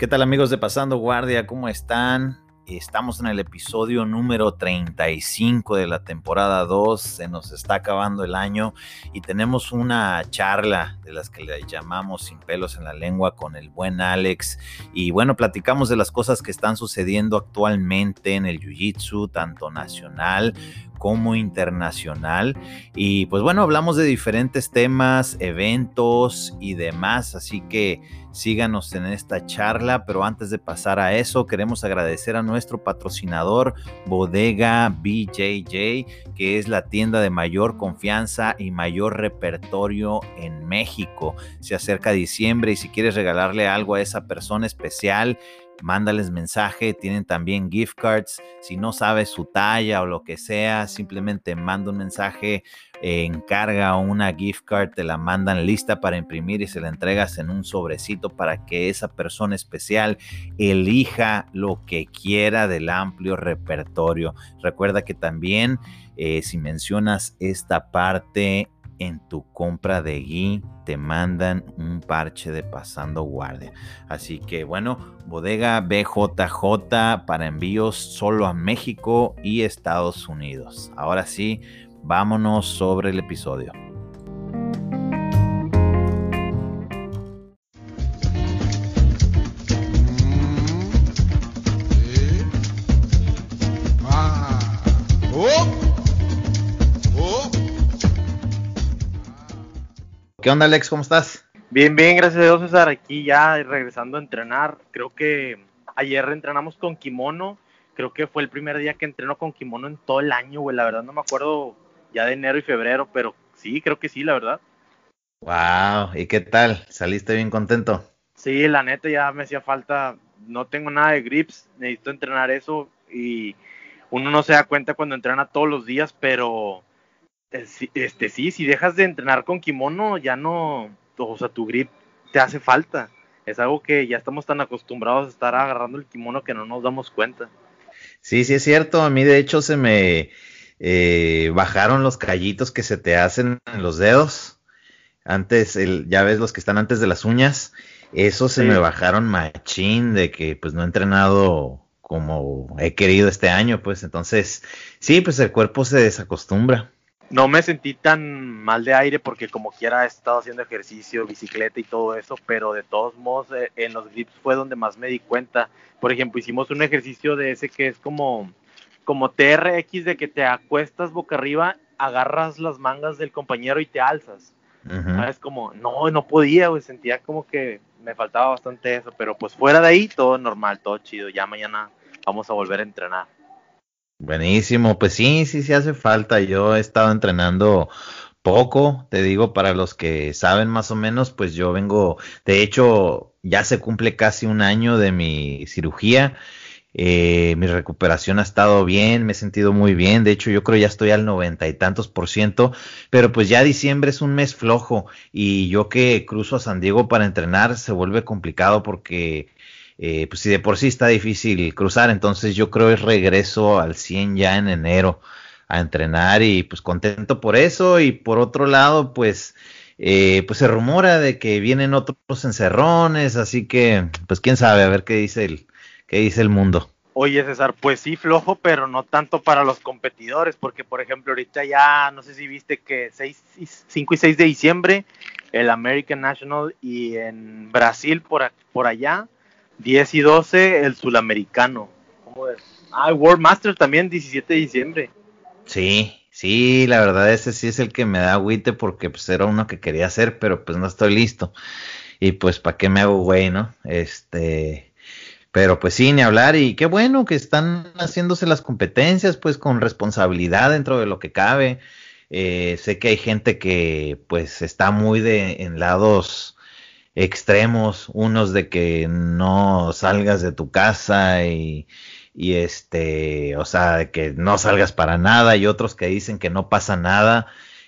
¿Qué tal amigos de Pasando Guardia? ¿Cómo están? Estamos en el episodio número 35 de la temporada 2, se nos está acabando el año y tenemos una charla de las que le llamamos sin pelos en la lengua con el buen Alex y bueno, platicamos de las cosas que están sucediendo actualmente en el Jiu-Jitsu, tanto nacional como internacional. Y pues bueno, hablamos de diferentes temas, eventos y demás, así que síganos en esta charla, pero antes de pasar a eso, queremos agradecer a nuestro patrocinador Bodega BJJ, que es la tienda de mayor confianza y mayor repertorio en México. Se acerca diciembre y si quieres regalarle algo a esa persona especial, mándales mensaje, tienen también gift cards, si no sabes su talla o lo que sea, simplemente manda un mensaje, encarga una gift card, te la mandan lista para imprimir y se la entregas en un sobrecito para que esa persona especial elija lo que quiera del amplio repertorio. Recuerda que también eh, si mencionas esta parte en tu compra de gui te mandan un parche de pasando guardia. Así que bueno, bodega BJJ para envíos solo a México y Estados Unidos. Ahora sí, vámonos sobre el episodio. ¿Qué onda, Alex? ¿Cómo estás? Bien, bien, gracias a Dios, César. Aquí ya regresando a entrenar. Creo que ayer entrenamos con kimono. Creo que fue el primer día que entreno con kimono en todo el año, güey. La verdad no me acuerdo ya de enero y febrero, pero sí, creo que sí, la verdad. Wow, ¿y qué tal? ¿Saliste bien contento? Sí, la neta ya me hacía falta. No tengo nada de grips, necesito entrenar eso y uno no se da cuenta cuando entrena todos los días, pero este sí, si dejas de entrenar con kimono, ya no, o sea, tu grip te hace falta. Es algo que ya estamos tan acostumbrados a estar agarrando el kimono que no nos damos cuenta. Sí, sí es cierto. A mí de hecho se me eh, bajaron los callitos que se te hacen en los dedos. Antes, el, ya ves los que están antes de las uñas. Eso se me bajaron machín de que pues no he entrenado como he querido este año, pues entonces sí, pues el cuerpo se desacostumbra no me sentí tan mal de aire porque como quiera he estado haciendo ejercicio, bicicleta y todo eso, pero de todos modos eh, en los grips fue donde más me di cuenta. Por ejemplo, hicimos un ejercicio de ese que es como, como TRX de que te acuestas boca arriba, agarras las mangas del compañero y te alzas. Es como, no, no podía, güey, sentía como que me faltaba bastante eso, pero pues fuera de ahí todo normal, todo chido. Ya mañana vamos a volver a entrenar. Buenísimo, pues sí, sí, sí hace falta. Yo he estado entrenando poco, te digo, para los que saben más o menos, pues yo vengo, de hecho, ya se cumple casi un año de mi cirugía. Eh, mi recuperación ha estado bien, me he sentido muy bien. De hecho, yo creo ya estoy al noventa y tantos por ciento. Pero pues ya diciembre es un mes flojo y yo que cruzo a San Diego para entrenar se vuelve complicado porque eh, pues si de por sí está difícil cruzar, entonces yo creo es regreso al 100 ya en enero a entrenar y pues contento por eso y por otro lado pues eh, pues se rumora de que vienen otros encerrones, así que pues quién sabe, a ver qué dice el, qué dice el mundo. Oye César, pues sí flojo, pero no tanto para los competidores, porque por ejemplo ahorita ya, no sé si viste que 6, 5 y 6 de diciembre, el American National y en Brasil por, por allá, 10 y 12 el sulamericano. ¿Cómo es? Ah, World Master también, 17 de diciembre. Sí, sí, la verdad ese sí es el que me da agüite porque pues era uno que quería hacer, pero pues no estoy listo. Y pues para qué me hago güey, ¿no? Este, pero pues sí, ni hablar y qué bueno que están haciéndose las competencias pues con responsabilidad dentro de lo que cabe. Eh, sé que hay gente que pues está muy de en lados extremos, unos de que no salgas de tu casa y, este, o sea, de que no salgas para nada y otros que dicen que no pasa nada.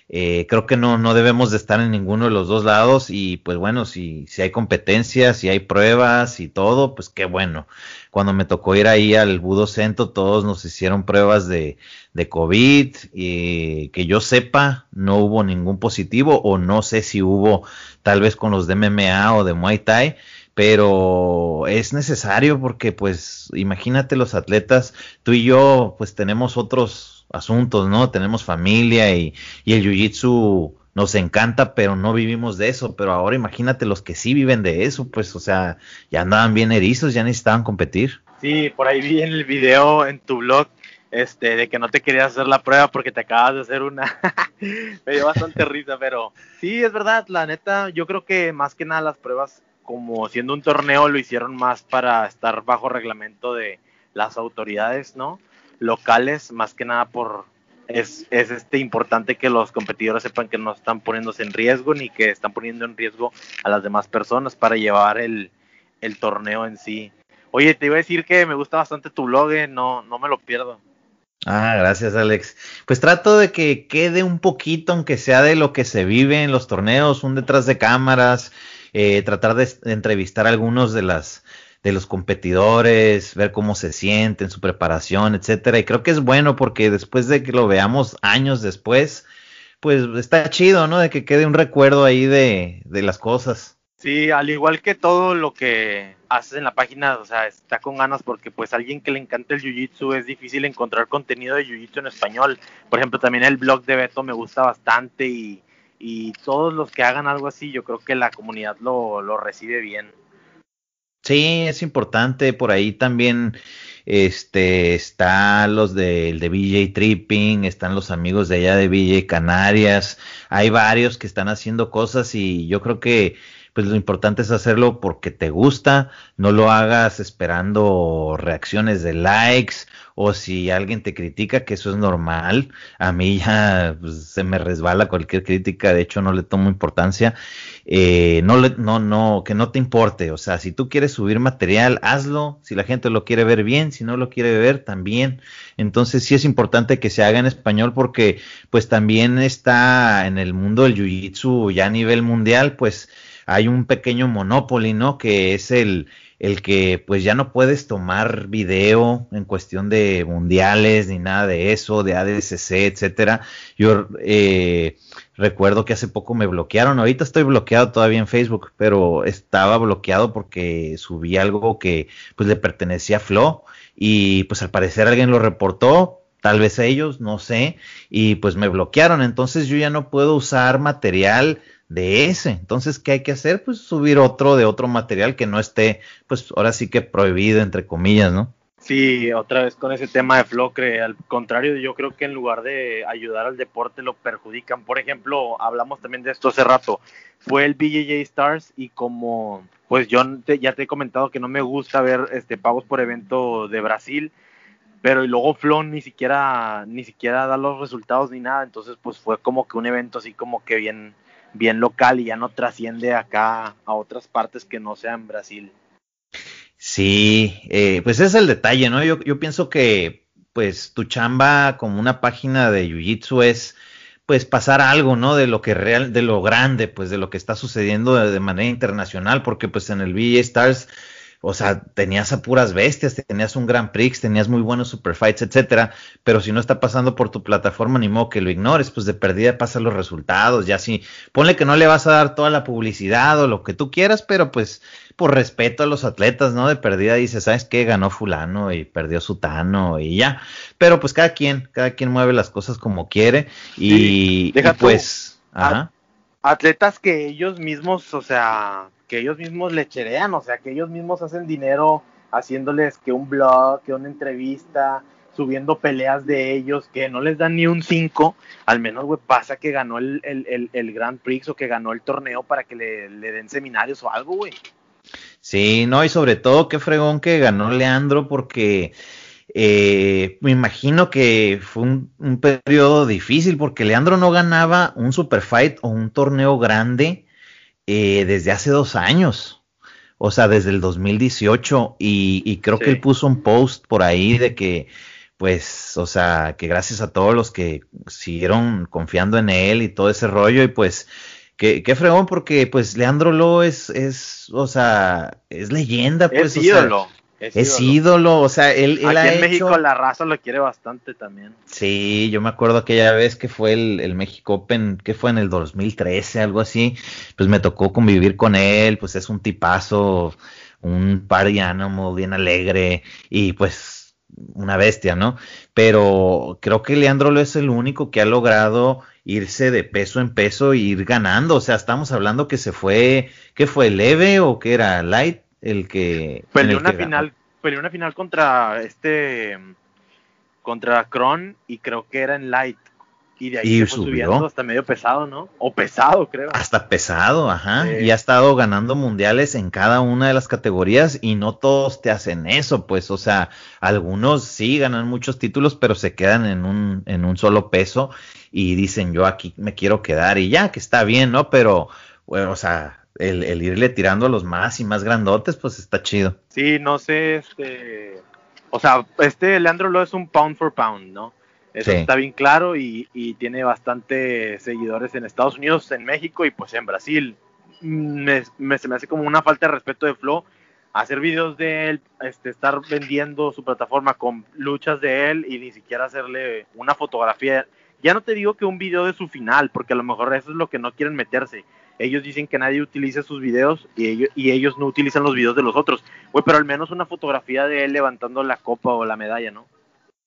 Eh, creo que no, no debemos de estar en ninguno de los dos lados y pues bueno, si, si hay competencias, si hay pruebas y todo, pues qué bueno. Cuando me tocó ir ahí al Budo Centro, todos nos hicieron pruebas de, de COVID y que yo sepa, no hubo ningún positivo o no sé si hubo tal vez con los de MMA o de Muay Thai, pero es necesario porque pues imagínate los atletas, tú y yo pues tenemos otros asuntos, ¿no? Tenemos familia y, y el jiu-jitsu nos encanta, pero no vivimos de eso. Pero ahora imagínate los que sí viven de eso, pues, o sea, ya andaban bien erizos, ya necesitaban competir. Sí, por ahí vi en el video en tu blog este, de que no te querías hacer la prueba porque te acabas de hacer una. Me dio bastante risa, pero sí, es verdad, la neta, yo creo que más que nada las pruebas, como siendo un torneo, lo hicieron más para estar bajo reglamento de las autoridades, ¿no? Locales, más que nada por, es, es este importante que los competidores sepan que no están poniéndose en riesgo ni que están poniendo en riesgo a las demás personas para llevar el, el torneo en sí. Oye, te iba a decir que me gusta bastante tu blog, eh, no, no me lo pierdo. Ah, gracias Alex. Pues trato de que quede un poquito, aunque sea de lo que se vive en los torneos, un detrás de cámaras, eh, tratar de, entrevistar a algunos de las de los competidores, ver cómo se sienten, su preparación, etcétera. Y creo que es bueno porque después de que lo veamos años después, pues está chido, ¿no? De que quede un recuerdo ahí de las cosas. Sí, al igual que todo lo que haces en la página, o sea, está con ganas porque pues alguien que le encanta el jiu-jitsu es difícil encontrar contenido de jiu-jitsu en español. Por ejemplo, también el blog de Beto me gusta bastante y, y todos los que hagan algo así, yo creo que la comunidad lo, lo recibe bien. Sí, es importante. Por ahí también este, está los de, de BJ Tripping, están los amigos de allá de BJ Canarias. Hay varios que están haciendo cosas y yo creo que pues lo importante es hacerlo porque te gusta, no lo hagas esperando reacciones de likes o si alguien te critica, que eso es normal. A mí ya pues, se me resbala cualquier crítica, de hecho no le tomo importancia. Eh, no, le, no, no, que no te importe. O sea, si tú quieres subir material, hazlo. Si la gente lo quiere ver bien, si no lo quiere ver, también. Entonces sí es importante que se haga en español porque pues también está en el mundo del jiu-jitsu ya a nivel mundial, pues hay un pequeño monopoly, ¿no? Que es el, el que pues ya no puedes tomar video en cuestión de mundiales ni nada de eso, de ADSC, etcétera. Yo eh, recuerdo que hace poco me bloquearon, ahorita estoy bloqueado todavía en Facebook, pero estaba bloqueado porque subí algo que pues le pertenecía a Flo y pues al parecer alguien lo reportó, tal vez ellos, no sé, y pues me bloquearon, entonces yo ya no puedo usar material de ese. Entonces, ¿qué hay que hacer? Pues subir otro de otro material que no esté, pues ahora sí que prohibido, entre comillas, ¿no? Sí, otra vez con ese tema de Flocre, al contrario, yo creo que en lugar de ayudar al deporte lo perjudican. Por ejemplo, hablamos también de esto hace rato, fue el BJJ Stars y como, pues yo ya te he comentado que no me gusta ver este pagos por evento de Brasil, pero y luego Flo ni siquiera, ni siquiera da los resultados ni nada, entonces pues fue como que un evento así como que bien, bien local y ya no trasciende acá a otras partes que no sean Brasil. Sí, eh, pues es el detalle, ¿no? Yo, yo pienso que pues tu chamba como una página de Jiu-Jitsu es pues pasar algo, ¿no? De lo que real, de lo grande, pues de lo que está sucediendo de, de manera internacional, porque pues en el VJ Stars o sea, tenías a puras bestias, tenías un Grand Prix, tenías muy buenos superfights, etcétera, pero si no está pasando por tu plataforma, ni modo que lo ignores, pues de perdida pasan los resultados, ya sí, ponle que no le vas a dar toda la publicidad o lo que tú quieras, pero pues por respeto a los atletas, ¿no? De perdida dices, ¿sabes qué? Ganó fulano y perdió sutano y ya, pero pues cada quien, cada quien mueve las cosas como quiere y, sí, y pues... Ajá. Atletas que ellos mismos, o sea, que ellos mismos le cherean, o sea, que ellos mismos hacen dinero haciéndoles que un blog, que una entrevista, subiendo peleas de ellos, que no les dan ni un 5, al menos, güey, pasa que ganó el, el, el, el, Grand Prix o que ganó el torneo para que le, le den seminarios o algo, güey. Sí, no, y sobre todo qué fregón que ganó Leandro porque eh, me imagino que fue un, un, periodo difícil porque Leandro no ganaba un super fight o un torneo grande eh, desde hace dos años. O sea, desde el 2018. Y, y creo sí. que él puso un post por ahí de que, pues, o sea, que gracias a todos los que siguieron confiando en él y todo ese rollo. Y pues, qué, qué fregón, porque pues Leandro Lo es, es, o sea, es leyenda, pues. Es ídolo. Es, ídolo. o sea, él, él Aquí en México la raza lo quiere bastante también. Sí, yo me acuerdo aquella vez que fue el, el México Open, que fue en el 2013, algo así, pues me tocó convivir con él, pues es un tipazo, un party animal bien alegre y pues una bestia, ¿no? Pero creo que Leandro lo es el único que ha logrado irse de peso en peso e ir ganando, o sea, estamos hablando que se fue, ¿qué fue, leve o qué era, light? El que peleó una final peleó una final contra este contra Kron y creo que era en light y de ahí se fue subiendo hasta medio pesado, ¿no? O pesado, creo. Hasta pesado, ajá. Y ha estado ganando mundiales en cada una de las categorías y no todos te hacen eso, pues, o sea, algunos sí ganan muchos títulos, pero se quedan en un, en un solo peso y dicen yo aquí me quiero quedar y ya, que está bien, ¿no? Pero, bueno, o sea, el, irle tirando a los más y más grandotes, pues está chido. Sí, no sé, este, o sea, este Leandro lo es un pound for pound, ¿no? Eso está bien claro y, tiene bastante seguidores en Estados Unidos, en México y pues en Brasil. Me, se me hace como una falta de respeto de Flo hacer videos de él, este, estar vendiendo su plataforma con luchas de él y ni siquiera hacerle una fotografía. Ya no te digo que un video de su final, porque a lo mejor eso es lo que no quieren meterse, ellos dicen que nadie utiliza sus videos y ellos, no utilizan los videos de los otros. Güey, pero al menos una fotografía de él levantando la copa o la medalla, ¿no?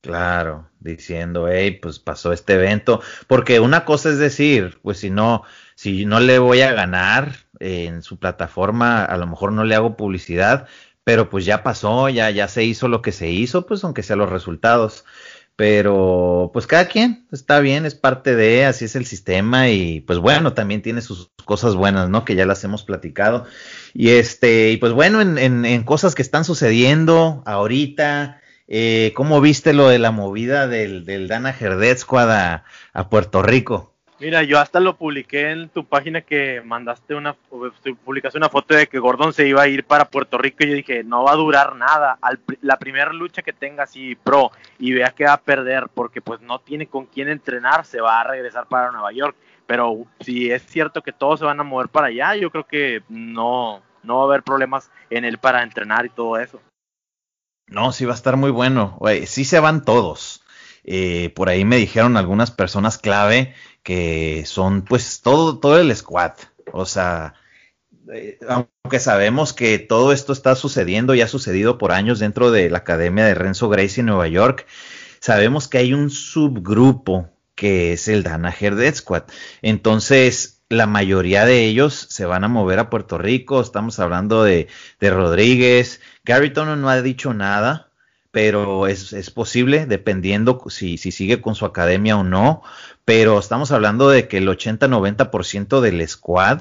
Claro, diciendo, hey, pues pasó este evento. Porque una cosa es decir, pues si no, si no le voy a ganar en su plataforma, a lo mejor no le hago publicidad, pero pues ya pasó, ya, ya se hizo lo que se hizo, pues aunque sea los resultados. Pero pues cada quien está bien, es parte de, así es el sistema y pues bueno, también tiene sus cosas buenas, ¿no? Que ya las hemos platicado. Y este, y pues bueno, en, en, cosas que están sucediendo ahorita, eh, ¿cómo viste lo de la movida del, del Dana Herdet Squad a Puerto Rico? Mira, yo hasta lo publiqué en tu página que mandaste una, publicaste una foto de que Gordon se iba a ir para Puerto Rico y yo dije, no va a durar nada. la primera lucha que tenga así pro y vea que va a perder porque pues no tiene con quién entrenar, se va a regresar para Nueva York. Pero si es cierto que todos se van a mover para allá, yo creo que no, no va a haber problemas en él para entrenar y todo eso. No, sí va a estar muy bueno. sí se van todos. Eh, por ahí me dijeron algunas personas clave que son pues todo, todo el squad. O sea, eh, aunque sabemos que todo esto está sucediendo y ha sucedido por años dentro de la academia de Renzo Gracie en Nueva York, sabemos que hay un subgrupo que es el Danaher Dead Squad. Entonces, la mayoría de ellos se van a mover a Puerto Rico. Estamos hablando de, de Rodríguez. Gary no ha dicho nada, pero es, es posible, dependiendo si, si, sigue con su academia o no pero estamos hablando de que el 80-90% del squad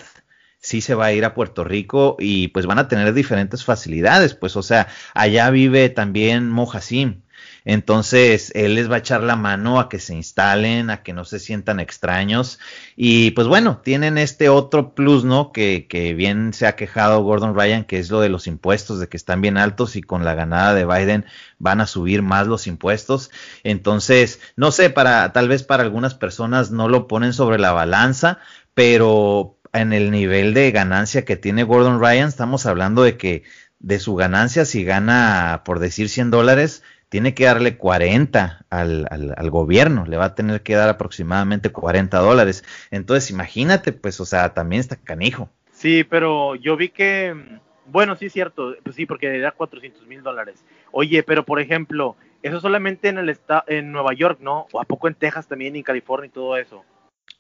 sí se va a ir a Puerto Rico y pues van a tener diferentes facilidades, pues o sea, allá vive también Mohasim, entonces, él les va a echar la mano a que se instalen, a que no se sientan extraños. Y pues bueno, tienen este otro plus, ¿no? Que, que bien se ha quejado Gordon Ryan, que es lo de los impuestos, de que están bien altos y con la ganada de Biden van a subir más los impuestos. Entonces, no sé, para, tal vez para algunas personas no lo ponen sobre la balanza, pero en el nivel de ganancia que tiene Gordon Ryan, estamos hablando de que de su ganancia, si gana, por decir 100 dólares, tiene que darle 40 al, al, gobierno, le va a tener que dar aproximadamente 40 dólares. Entonces, imagínate, pues, o sea, también está canijo. Sí, pero yo vi que, bueno, sí es cierto, pues sí, porque era 400 mil dólares. Oye, pero por ejemplo, eso solamente en el estado, en Nueva York, ¿no? O a poco en Texas también, en California y todo eso.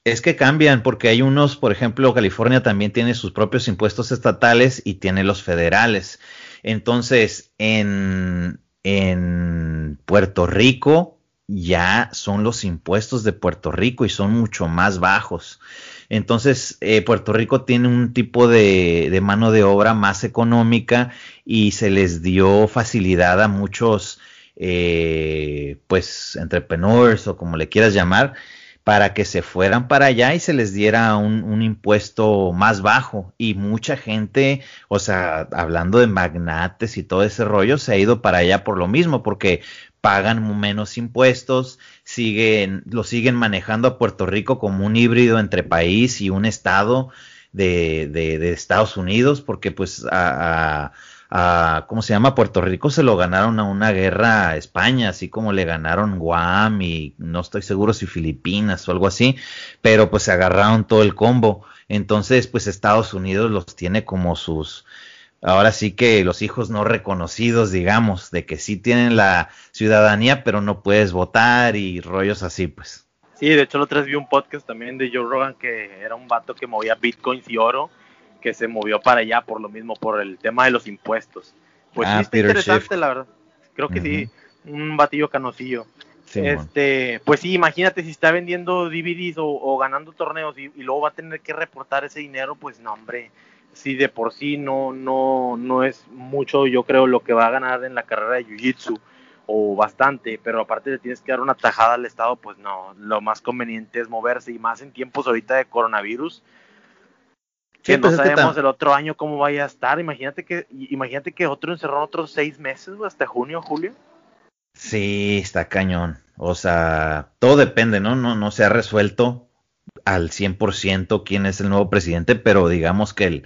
Es que cambian, porque hay unos, por ejemplo, California también tiene sus propios impuestos estatales y tiene los federales. Entonces, en, en Puerto Rico ya son los impuestos de Puerto Rico y son mucho más bajos. Entonces, eh, Puerto Rico tiene un tipo de, mano de obra más económica y se les dio facilidad a muchos, eh, pues, entrepreneurs o como le quieras llamar, para que se fueran para allá y se les diera un, impuesto más bajo. Y mucha gente, o sea, hablando de magnates y todo ese rollo, se ha ido para allá por lo mismo, porque pagan menos impuestos, siguen, lo siguen manejando a Puerto Rico como un híbrido entre país y un estado de, de, Estados Unidos, porque pues a, a, ¿cómo se llama? Puerto Rico se lo ganaron a una guerra a España, así como le ganaron Guam y no estoy seguro si Filipinas o algo así, pero pues se agarraron todo el combo. Entonces, pues Estados Unidos los tiene como sus, ahora sí que los hijos no reconocidos, digamos, de que sí tienen la ciudadanía, pero no puedes votar y rollos así, pues. Sí, de hecho, lo otra vi un podcast también de Joe Rogan que era un vato que movía bitcoins y oro, que se movió para allá por lo mismo, por el tema de los impuestos. Pues sí, ah, está interesante, la verdad. Creo que sí, un batillo canosillo. este, pues sí, imagínate si está vendiendo DVDs o, ganando torneos y, y, luego va a tener que reportar ese dinero, pues no, hombre, si de por sí no, no, no es mucho, yo creo, lo que va a ganar en la carrera de Jiu-Jitsu, o bastante, pero aparte le tienes que dar una tajada al Estado, pues no, lo más conveniente es moverse, y más en tiempos ahorita de coronavirus, que no pues sabemos el otro año cómo vaya a estar, imagínate que, imagínate que otro encerró otros seis meses, hasta junio, julio. Sí, está cañón, o sea, todo depende, ¿no? No, no se ha resuelto al 100% quién es el nuevo presidente, pero digamos que el,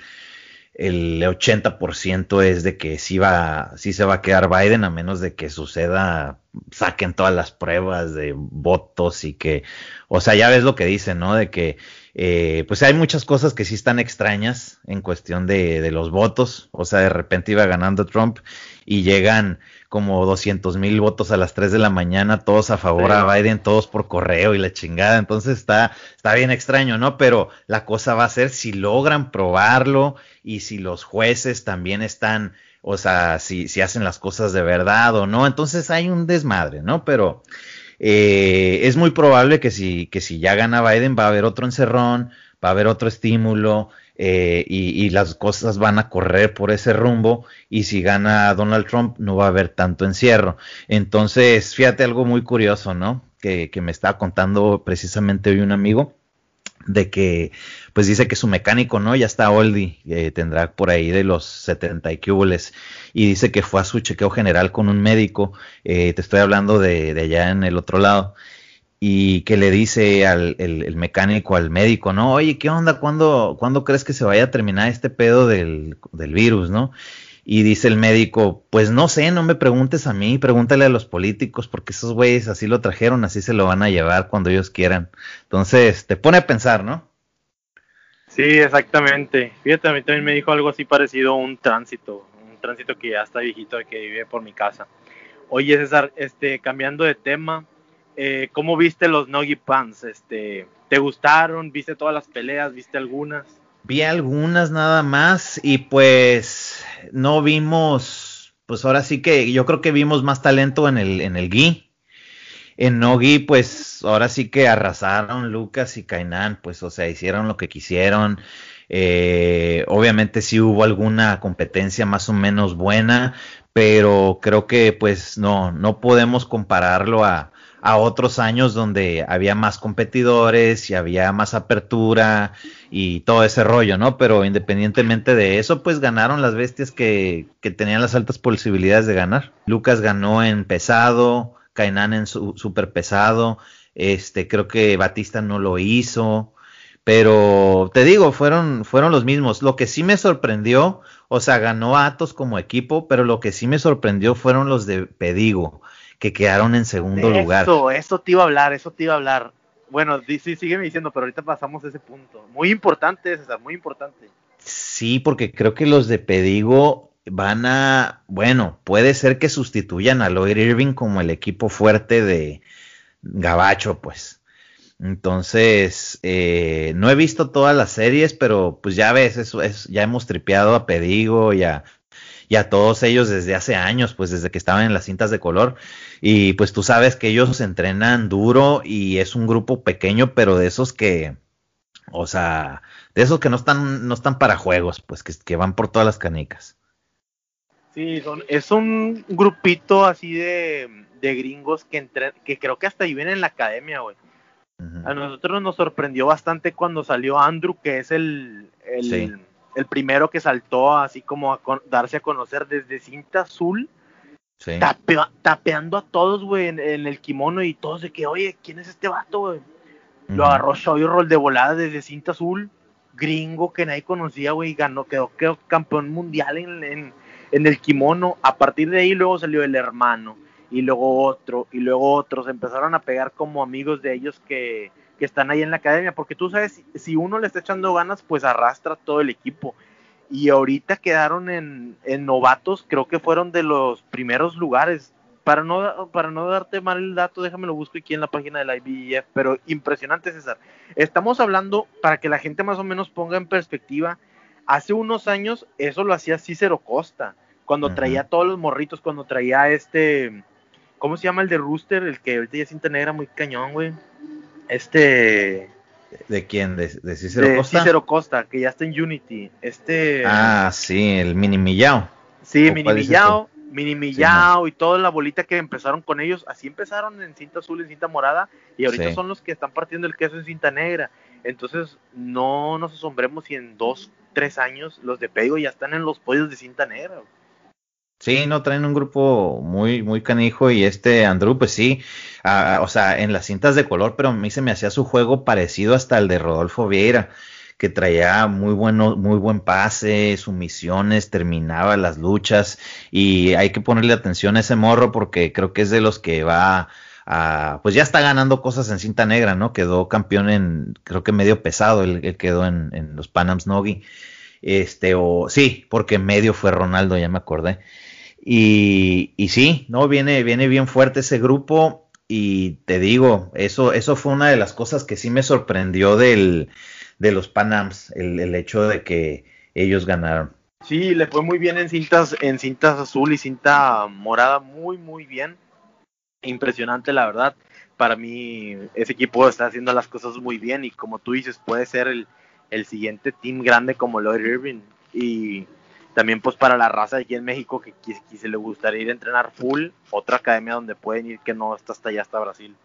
el 80% es de que sí, va, sí se va a quedar Biden a menos de que suceda, saquen todas las pruebas de votos y que, o sea, ya ves lo que dicen, ¿no? De que, eh, pues hay muchas cosas que sí están extrañas en cuestión de, de los votos, o sea, de repente iba ganando Trump y llegan como 200 mil votos a las 3 de la mañana, todos a favor a Biden, todos por correo y la chingada. Entonces está, está bien extraño, ¿no? Pero la cosa va a ser si logran probarlo y si los jueces también están, o sea, si, si hacen las cosas de verdad o no. Entonces hay un desmadre, ¿no? Pero eh, es muy probable que si, que si ya gana Biden va a haber otro encerrón, va a haber otro estímulo eh, y, las cosas van a correr por ese rumbo y si gana Donald Trump no va a haber tanto encierro. Entonces, fíjate algo muy curioso, ¿no? Que, me estaba contando precisamente hoy un amigo de que pues dice que su mecánico, ¿no? Ya está oldie, eh, tendrá por ahí de los 70 y cubules, y dice que fue a su chequeo general con un médico, eh, te estoy hablando de, de, allá en el otro lado, y que le dice al el, mecánico, al médico, ¿no? Oye, ¿qué onda? ¿Cuándo, ¿cuándo crees que se vaya a terminar este pedo del, del, virus, no? Y dice el médico, pues no sé, no me preguntes a mí, pregúntale a los políticos, porque esos güeyes así lo trajeron, así se lo van a llevar cuando ellos quieran. Entonces, te pone a pensar, ¿no? Sí, exactamente. Fíjate, a mí también me dijo algo así parecido a un tránsito, un tránsito que ya está viejito, que vive por mi casa. Oye, César, este, cambiando de tema, eh, ¿cómo viste los Nogi Pants? Este, ¿Te gustaron? ¿Viste todas las peleas? ¿Viste algunas? Vi algunas nada más y pues no vimos, pues ahora sí que yo creo que vimos más talento en el, en el Gi. En Nogi, pues ahora sí que arrasaron Lucas y Kainan, pues o sea, hicieron lo que quisieron. Eh, obviamente sí hubo alguna competencia más o menos buena, pero creo que pues no, no podemos compararlo a, a otros años donde había más competidores y había más apertura y todo ese rollo, ¿no? Pero independientemente de eso, pues ganaron las bestias que, que tenían las altas posibilidades de ganar. Lucas ganó en pesado, Kainan en su, super pesado, este, creo que Batista no lo hizo, pero te digo, fueron, fueron los mismos. Lo que sí me sorprendió, o sea, ganó Atos como equipo, pero lo que sí me sorprendió fueron los de Pedigo que quedaron en segundo lugar. Eso, eso te iba a hablar, eso te iba a hablar. Bueno, sí, sígueme diciendo, pero ahorita pasamos a ese punto. Muy importante, César, muy importante. Sí, porque creo que los de Pedigo van a, bueno, puede ser que sustituyan a Lloyd Irving como el equipo fuerte de Gabacho, pues. Entonces, eh, no he visto todas las series, pero pues ya ves, eso es, ya hemos tripeado a Pedigo y a, y a todos ellos desde hace años, pues desde que estaban en las cintas de color. Y pues tú sabes que ellos entrenan duro y es un grupo pequeño, pero de esos que, o sea, de esos que no están, no están para juegos, pues que, van por todas las canicas. Sí, es un grupito así de, de gringos que, entre, que creo que hasta viven en la academia, güey. A nosotros nos sorprendió bastante cuando salió Andrew, que es el, el, el primero que saltó así como a darse a conocer desde cinta azul, tapeando a todos, güey, en, el kimono y todos de que, oye, ¿quién es este vato, güey? Lo agarró Shoy Roll de volada desde cinta azul, gringo que nadie conocía, güey, ganó, quedó, quedó campeón mundial en, en el kimono. A partir de ahí luego salió el hermano y luego otro y luego otros. Empezaron a pegar como amigos de ellos que, que están ahí en la academia, porque tú sabes, si uno le está echando ganas, pues arrastra todo el equipo. Y ahorita quedaron en, en novatos, creo que fueron de los primeros lugares para no, para no darte mal el dato, déjame lo busco aquí en la página de la IBF, pero impresionante César. Estamos hablando, para que la gente más o menos ponga en perspectiva, hace unos años eso lo hacía Cícero Costa, cuando traía todos los morritos, cuando traía este, ¿cómo se llama el de Rooster? El que ahorita ya cinta negra muy cañón, güey. Este... ¿De quién? ¿De, Cícero Costa? Cícero Costa, que ya está en Unity. Este... Ah, sí, el Mini Millao. Sí, Mini Millao Mini Millao y toda la bolita que empezaron con ellos, así empezaron en cinta azul, en cinta morada, y ahorita son los que están partiendo el queso en cinta negra. Entonces, no nos asombremos si en dos, tres años los de Pego ya están en los pollos de cinta negra. Sí, no traen un grupo muy, muy canijo y este Andrew, pues sí, o sea, en las cintas de color, pero a mí se me hacía su juego parecido hasta el de Rodolfo Vieira que traía muy bueno, muy buen pase, sumisiones, terminaba las luchas y hay que ponerle atención a ese morro porque creo que es de los que va a, pues ya está ganando cosas en cinta negra, ¿no? Quedó campeón en, creo que medio pesado, él, quedó en, los Panams Nogi. Este, o sí, porque medio fue Ronaldo, ya me acordé. Y, sí, no, viene, viene bien fuerte ese grupo. Y te digo, eso, eso fue una de las cosas que sí me sorprendió del, de los Panams, el, el hecho de que ellos ganaron. Sí, le fue muy bien en cintas, en cintas azul y cinta morada, muy, muy bien. Impresionante, la verdad. Para mí, ese equipo está haciendo las cosas muy bien y como tú dices, puede ser el, el siguiente team grande como Lloyd Irving. Y también pues para la raza aquí en México que, que, se le gustaría ir a entrenar full, otra academia donde pueden ir que no está hasta allá, hasta Brasil.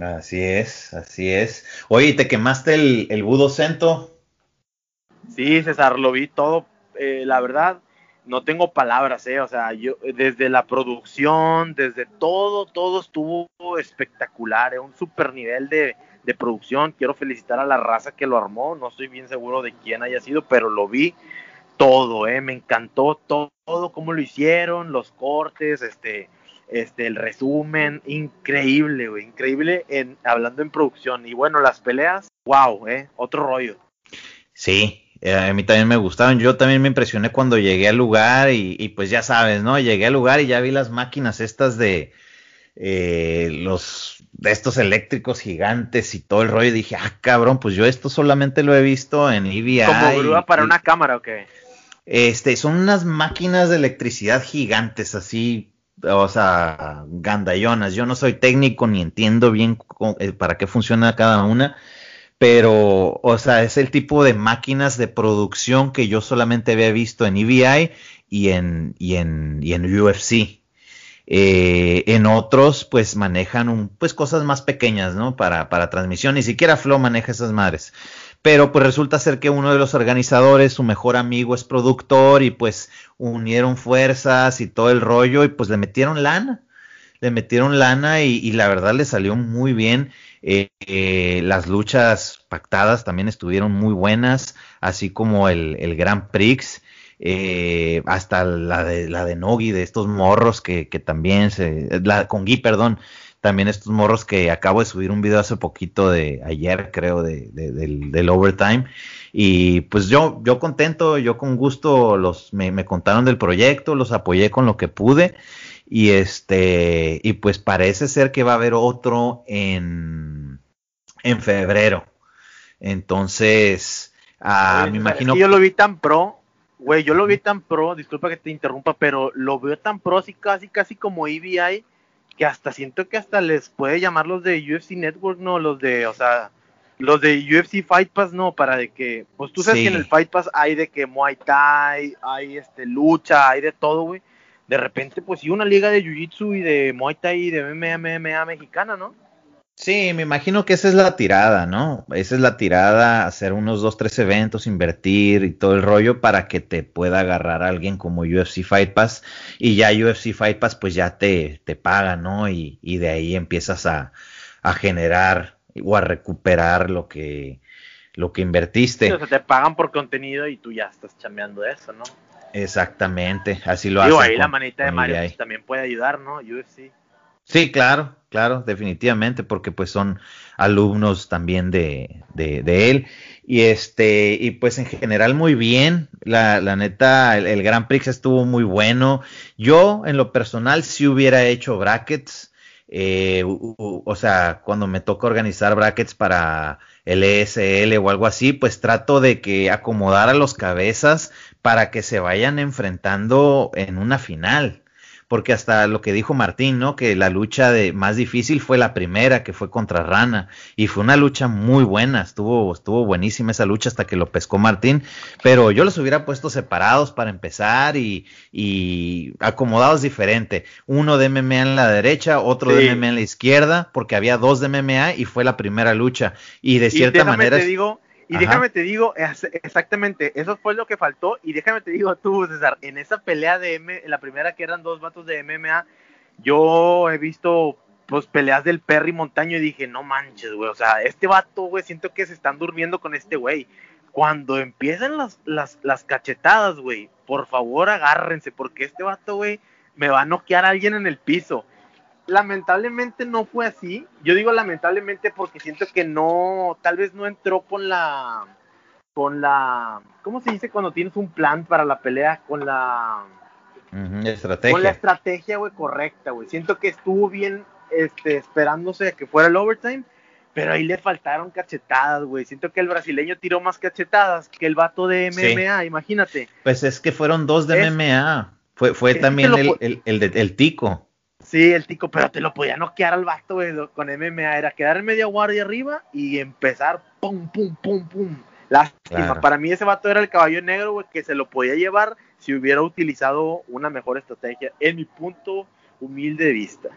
Así es, así es. Oye, ¿te quemaste el, el Budo Cento? Sí, César, lo vi todo. Eh, la verdad, no tengo palabras, ¿eh? O sea, yo, desde la producción, desde todo, todo estuvo espectacular, ¿eh? un super nivel de, de producción. Quiero felicitar a la raza que lo armó. No estoy bien seguro de quién haya sido, pero lo vi todo, ¿eh? Me encantó todo, todo cómo lo hicieron, los cortes, este este, el resumen, increíble, güey, increíble en, hablando en producción. Y bueno, las peleas, wow, eh, otro rollo. Sí, eh, a mí también me gustaron. Yo también me impresioné cuando llegué al lugar y, pues ya sabes, ¿no? Llegué al lugar y ya vi las máquinas estas de eh, los de estos eléctricos gigantes y todo el rollo. Y dije, ah, cabrón, pues yo esto solamente lo he visto en EVI. ¿Como grúa para una cámara o qué? Este, son unas máquinas de electricidad gigantes, así o sea, gandallonas. Yo no soy técnico ni entiendo bien eh, para qué funciona cada una, pero, o sea, es el tipo de máquinas de producción que yo solamente había visto en EVI y en, y en, y en UFC. Eh, en otros, pues manejan un, pues cosas más pequeñas, ¿no? Para, para transmisión. Ni siquiera Flow maneja esas madres pero pues resulta ser que uno de los organizadores, su mejor amigo es productor y pues unieron fuerzas y todo el rollo y pues le metieron lana, le metieron lana y, la verdad le salió muy bien. Eh, eh, las luchas pactadas también estuvieron muy buenas, así como el, el Grand Prix. Eh, hasta la de la de Nogi de estos morros que, que también se la con Gui perdón también estos morros que acabo de subir un video hace poquito de ayer, creo, de, del, overtime. Y pues yo, yo contento, yo con gusto los me, contaron del proyecto, los apoyé con lo que pude. Y este, y pues parece ser que va a haber otro en, en febrero. Entonces, ah, me imagino. yo lo vi tan pro, güey, yo lo vi tan pro, disculpa que te interrumpa, pero lo veo tan pro, así casi, casi como EVI que hasta siento que hasta les puede llamar los de UFC Network, no, los de, o sea, los de UFC Fight Pass, no, para de que, pues tú sabes que en el Fight Pass hay de que Muay Thai, hay este lucha, hay de todo, güey. De repente, pues sí, una liga de Jiu-Jitsu y de Muay Thai y de MMA mexicana, ¿no? Sí, me imagino que esa es la tirada, ¿no? Esa es la tirada, hacer unos dos, tres eventos, invertir y todo el rollo para que te pueda agarrar alguien como UFC Fight Pass y ya UFC Fight Pass pues ya te, te paga, ¿no? Y, y de ahí empiezas a, a, generar o a recuperar lo que, lo que invertiste. o sea, te pagan por contenido y tú ya estás chambeando eso, ¿no? Exactamente, así lo Digo, hace. ahí la manita de Mario pues, también puede ayudar, ¿no? UFC. Sí, claro, claro, definitivamente, porque pues son alumnos también de, de, él. Y este, y pues en general muy bien. La, la neta, el, el, Grand Prix estuvo muy bueno. Yo, en lo personal, sí hubiera hecho brackets. Eh, o sea, cuando me toca organizar brackets para el ESL o algo así, pues trato de que acomodar a los cabezas para que se vayan enfrentando en una final porque hasta lo que dijo Martín, ¿no? Que la lucha de más difícil fue la primera, que fue contra Rana, y fue una lucha muy buena, estuvo, estuvo buenísima esa lucha hasta que lo pescó Martín, pero yo los hubiera puesto separados para empezar y, y acomodados diferente, uno de MMA en la derecha, otro de MMA en la izquierda, porque había dos de MMA y fue la primera lucha, y de cierta manera... Te digo, y déjame te digo, exactamente, eso fue lo que faltó. Y déjame te digo tú, César, en esa pelea de M, en la primera que eran dos vatos de MMA, yo he visto pues peleas del Perry Montaño y dije, no manches, güey, o sea, este vato, güey, siento que se están durmiendo con este güey. Cuando empiezan las, las, las cachetadas, güey, por favor agárrense, porque este vato, güey, me va a noquear a alguien en el piso lamentablemente no fue así. Yo digo lamentablemente porque siento que no, tal vez no entró con la, con la, ¿cómo se dice cuando tienes un plan para la pelea? Con la estrategia. Con la estrategia, güey, correcta, güey. Siento que estuvo bien, este, esperándose a que fuera el overtime, pero ahí le faltaron cachetadas, güey. Siento que el brasileño tiró más cachetadas que el vato de MMA, imagínate. Pues es que fueron dos de MMA. Fue, fue también el, el, el, el tico. Sí, el tico, pero te lo podía noquear al vato, güey, con MMA. Era quedar en media guardia arriba y empezar pum, pum, pum, pum. Lástima. Para mí ese vato era el caballo negro, güey, que se lo podía llevar si hubiera utilizado una mejor estrategia, en mi punto humilde de vista.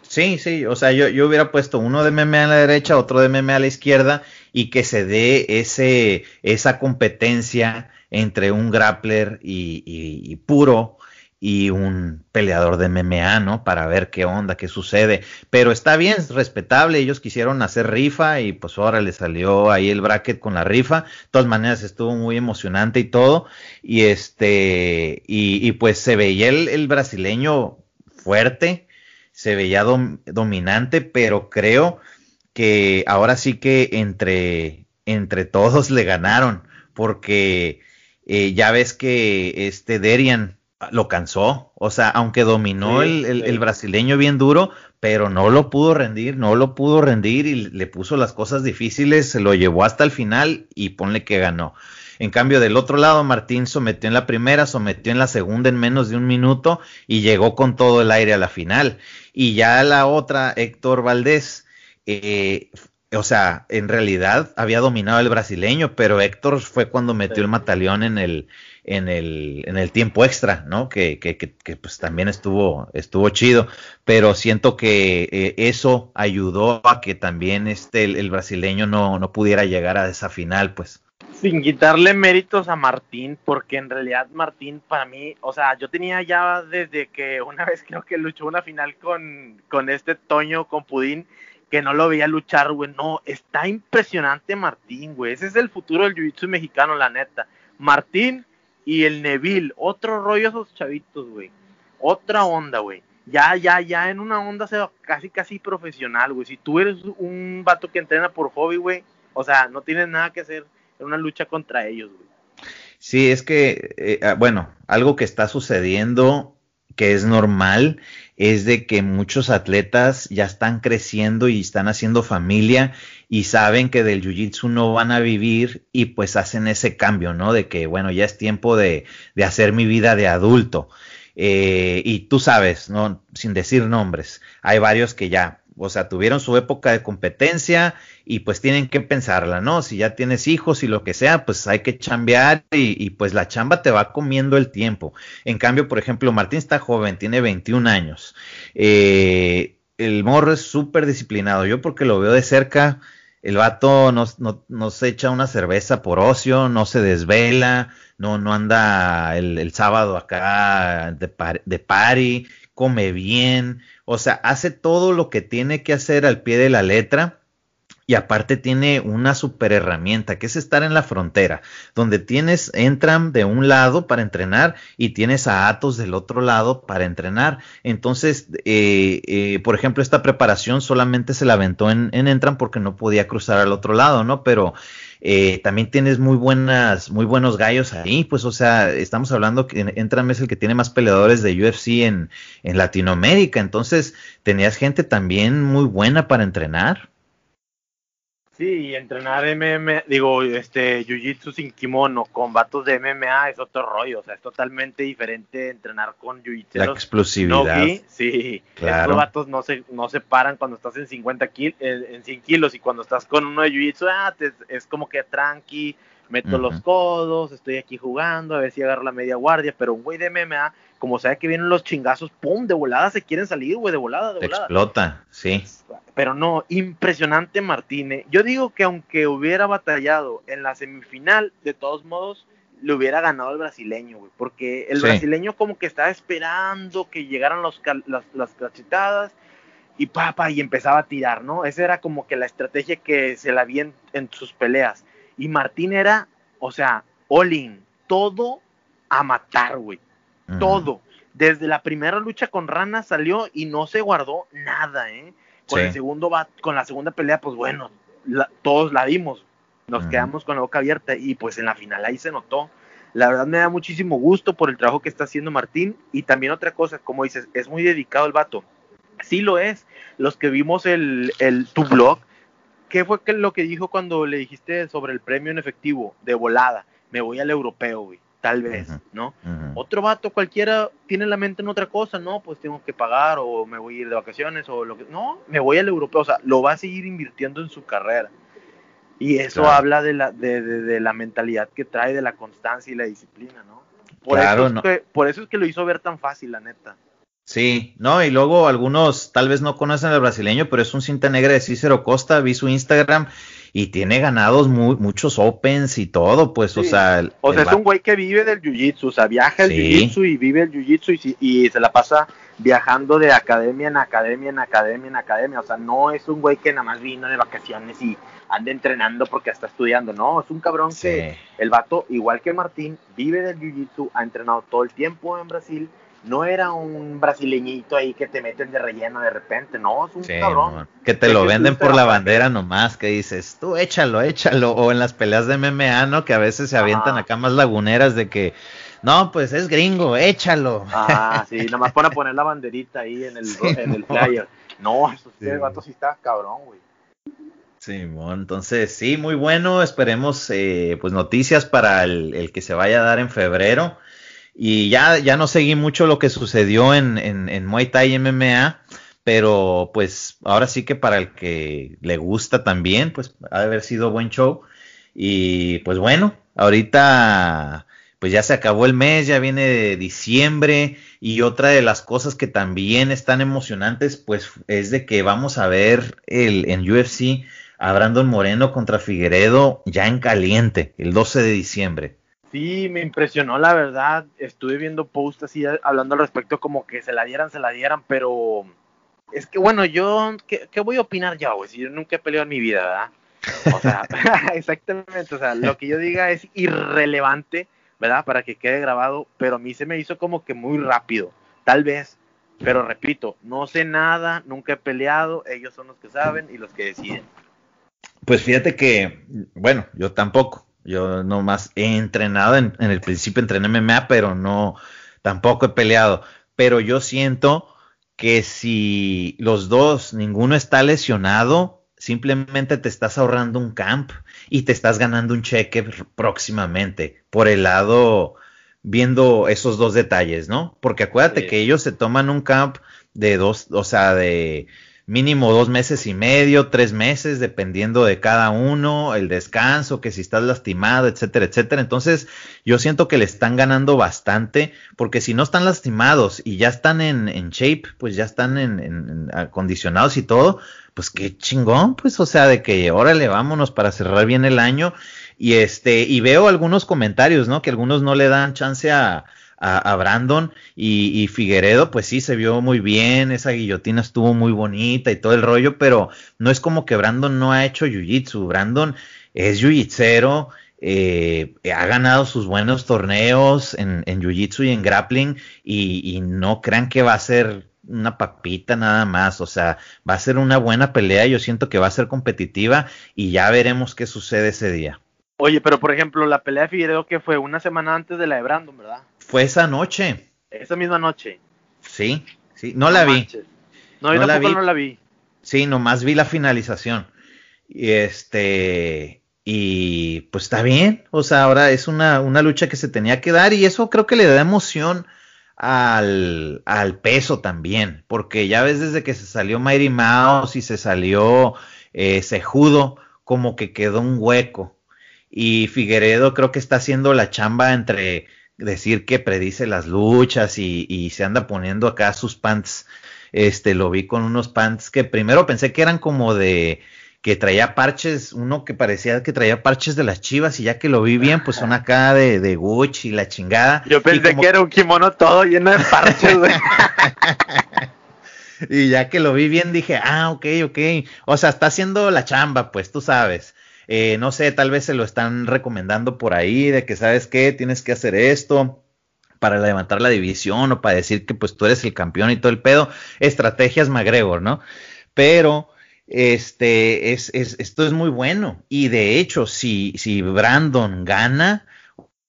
Sí, sí, o sea, yo, yo hubiera puesto uno de MMA a la derecha, otro de MMA a la izquierda y que se dé ese, esa competencia entre un grappler y, y puro y un peleador de MMA, ¿no? Para ver qué onda, qué sucede. Pero está bien, es respetable. Ellos quisieron hacer rifa y pues ahora le salió ahí el bracket con la rifa. De todas maneras estuvo muy emocionante y todo. Y este, y, pues se veía el, brasileño fuerte, se veía dominante, pero creo que ahora sí que entre, entre todos le ganaron. Porque eh, ya ves que este Derian lo cansó. O sea, aunque dominó el, brasileño bien duro, pero no lo pudo rendir, no lo pudo rendir y le puso las cosas difíciles, se lo llevó hasta el final y ponle que ganó. En cambio, del otro lado, Martín sometió en la primera, sometió en la segunda en menos de un minuto y llegó con todo el aire a la final. Y ya la otra, Héctor Valdés, eh, o sea, en realidad había dominado el brasileño, pero Héctor fue cuando metió el mataleón en el, en el, en el tiempo extra, ¿no? Que, que, que, pues también estuvo, estuvo chido, pero siento que eh, eso ayudó a que también este, el, brasileño no, no pudiera llegar a esa final, pues. Sin quitarle méritos a Martín, porque en realidad Martín para mí, o sea, yo tenía ya desde que una vez creo que luchó una final con, con este Toño, con Pudín, que no lo veía luchar, güey. No, está impresionante Martín, güey. Ese es el futuro del jiu-jitsu mexicano, la neta. Martín y el Neville, otro rollo esos chavitos, güey. Otra onda, güey. Ya, ya, ya en una onda sea casi, casi profesional, güey. Si tú eres un vato que entrena por hobby, güey, o sea, no tienes nada que hacer en una lucha contra ellos, güey. Sí, es que, eh, ah, bueno, algo que está sucediendo que es normal es de que muchos atletas ya están creciendo y están haciendo familia y saben que del jiu-jitsu no van a vivir y pues hacen ese cambio, ¿no? De que, bueno, ya es tiempo de, de hacer mi vida de adulto. Eh, y tú sabes, ¿no? Sin decir nombres, hay varios que ya o sea, tuvieron su época de competencia y pues tienen que pensarla, ¿no? Si ya tienes hijos y lo que sea, pues hay que chambear y, pues la chamba te va comiendo el tiempo. En cambio, por ejemplo, Martín está joven, tiene 21 años. Eh, el morro es súper disciplinado. Yo porque lo veo de cerca, el vato nos, nos, echa una cerveza por ocio, no se desvela, no, no anda el, sábado acá de, de party, come bien o sea, hace todo lo que tiene que hacer al pie de la letra y aparte tiene una super herramienta que es estar en la frontera, donde tienes Entram de un lado para entrenar y tienes a Atos del otro lado para entrenar. Entonces, eh, eh, por ejemplo, esta preparación solamente se la aventó en, en Entram porque no podía cruzar al otro lado, ¿no? Pero eh, también tienes muy buenas, muy buenos gallos ahí, pues, o sea, estamos hablando que Entram es el que tiene más peleadores de UFC en, en Latinoamérica, entonces tenías gente también muy buena para entrenar. Sí, y entrenar MMA, digo, este, jiu-jitsu sin kimono con vatos de MMA es otro rollo, o sea, es totalmente diferente entrenar con jiu-jitsu. La explosividad. sí, claro. Estos vatos no se, no se paran cuando estás en 50 kilos, en 100 kilos, y cuando estás con uno de jiu-jitsu, ah, es como que tranqui, meto los codos, estoy aquí jugando, a ver si agarro la media guardia, pero un güey de MMA, como sabe que vienen los chingazos, pum, de volada se quieren salir, güey, de volada, de volada. Explota, sí. Pero no, impresionante Martínez. Yo digo que aunque hubiera batallado en la semifinal, de todos modos, le hubiera ganado al brasileño, güey, porque el brasileño como que estaba esperando que llegaran los, las, las cachetadas y papa, y empezaba a tirar, ¿no? Esa era como que la estrategia que se la vi en sus peleas y Martín era, o sea, all todo a matar, güey. Todo. Desde la primera lucha con Rana salió y no se guardó nada, ¿eh? Con el segundo con la segunda pelea, pues bueno, todos la vimos. Nos quedamos con la boca abierta y pues en la final ahí se notó. La verdad me da muchísimo gusto por el trabajo que está haciendo Martín y también otra cosa, como dices, es muy dedicado el vato. Sí lo es. Los que vimos el, el tu blog, ¿Qué fue lo que dijo cuando le dijiste sobre el premio en efectivo? De volada. Me voy al europeo, güey. Tal vez, ¿no? Otro vato cualquiera tiene la mente en otra cosa, ¿no? Pues tengo que pagar o me voy a ir de vacaciones o lo que... No, me voy al europeo. O sea, lo va a seguir invirtiendo en su carrera. Y eso habla de la, de, la mentalidad que trae, de la constancia y la disciplina, ¿no? Por, claro, eso es por eso es que lo hizo ver tan fácil, la neta. Sí, no, y luego algunos tal vez no conocen al brasileño, pero es un cinta negra de Cícero Costa, vi su Instagram y tiene ganados muchos opens y todo, pues, o sea... o sea, es un güey que vive del jiu-jitsu, o sea, viaja el jiu-jitsu y vive el jiu-jitsu y, se la pasa viajando de academia en academia, en academia, en academia, o sea, no es un güey que nada más vino de vacaciones y anda entrenando porque está estudiando, no, es un cabrón que el vato, igual que Martín, vive del jiu-jitsu, ha entrenado todo el tiempo en Brasil no era un brasileñito ahí que te meten de relleno de repente, no, es un cabrón. que te lo venden por la bandera nomás, que dices, tú échalo, échalo, o en las peleas de MMA, ¿no? Que a veces se avientan acá más laguneras de que, no, pues es gringo, échalo. Ah, sí, nomás pone a poner la banderita ahí en el, en el flyer. No, eso sí, el vato sí está cabrón, güey. Sí, entonces sí, muy bueno. Esperemos eh, pues noticias para el, el, que se vaya a dar en febrero. Y ya, ya no seguí mucho lo que sucedió en, en, en Muay Thai MMA, pero pues ahora sí que para el que le gusta también, pues ha de haber sido buen show. Y pues bueno, ahorita pues ya se acabó el mes, ya viene diciembre y otra de las cosas que también están emocionantes pues es de que vamos a ver el, en UFC a Brandon Moreno contra Figueredo ya en caliente el 12 de diciembre. Sí, me impresionó la verdad. Estuve viendo posts así hablando al respecto como que se la dieran, se la dieran, pero es que bueno, yo, ¿qué, voy a opinar ya, güey? Si yo nunca he peleado en mi vida, ¿verdad? O sea, exactamente, o sea, lo que yo diga es irrelevante, ¿verdad? Para que quede grabado, pero a mí se me hizo como que muy rápido, tal vez, pero repito, no sé nada, nunca he peleado, ellos son los que saben y los que deciden. Pues fíjate que, bueno, yo tampoco, yo nomás he entrenado, en, el principio entrené MMA, pero no, tampoco he peleado. Pero yo siento que si los dos, ninguno está lesionado, simplemente te estás ahorrando un camp y te estás ganando un cheque próximamente por el lado viendo esos dos detalles, ¿no? Porque acuérdate que ellos se toman un camp de dos, o sea, de mínimo dos meses y medio, tres meses, dependiendo de cada uno, el descanso, que si estás lastimado, etcétera, etcétera. Entonces, yo siento que le están ganando bastante, porque si no están lastimados y ya están en, en shape, pues ya están en, en, acondicionados y todo, pues qué chingón, pues, o sea, de que órale, vámonos para cerrar bien el año. Y este, y veo algunos comentarios, ¿no? Que algunos no le dan chance a, a, Brandon y, Figueredo, pues sí, se vio muy bien, esa guillotina estuvo muy bonita y todo el rollo, pero no es como que Brandon no ha hecho jiu-jitsu, Brandon es jiu-jitsero, eh, ha ganado sus buenos torneos en, en jiu-jitsu y en grappling y, y no crean que va a ser una papita nada más, o sea, va a ser una buena pelea, yo siento que va a ser competitiva y ya veremos qué sucede ese día. Oye, pero por ejemplo, la pelea de Figueredo que fue una semana antes de la de Brandon, ¿verdad? Fue esa noche. Esa misma noche. Sí, sí, no, la vi. No, yo no la vi. no la vi. Sí, nomás vi la finalización. Y este, y pues está bien, o sea, ahora es una, una lucha que se tenía que dar y eso creo que le da emoción al, al peso también, porque ya ves desde que se salió Mighty Mouse y se salió eh, Sejudo, como que quedó un hueco. Y Figueredo creo que está haciendo la chamba entre decir que predice las luchas y, y, se anda poniendo acá sus pants. Este, lo vi con unos pants que primero pensé que eran como de, que traía parches, uno que parecía que traía parches de las chivas y ya que lo vi bien, pues son acá de, de Gucci y la chingada. Yo pensé que era un kimono todo lleno de parches, güey. y ya que lo vi bien dije, ah, ok, ok. O sea, está haciendo la chamba, pues tú sabes. Eh, no sé, tal vez se lo están recomendando por ahí de que sabes qué, tienes que hacer esto para levantar la división o para decir que pues tú eres el campeón y todo el pedo. Estrategias McGregor, ¿no? Pero este, es, es, esto es muy bueno. Y de hecho, si, si Brandon gana,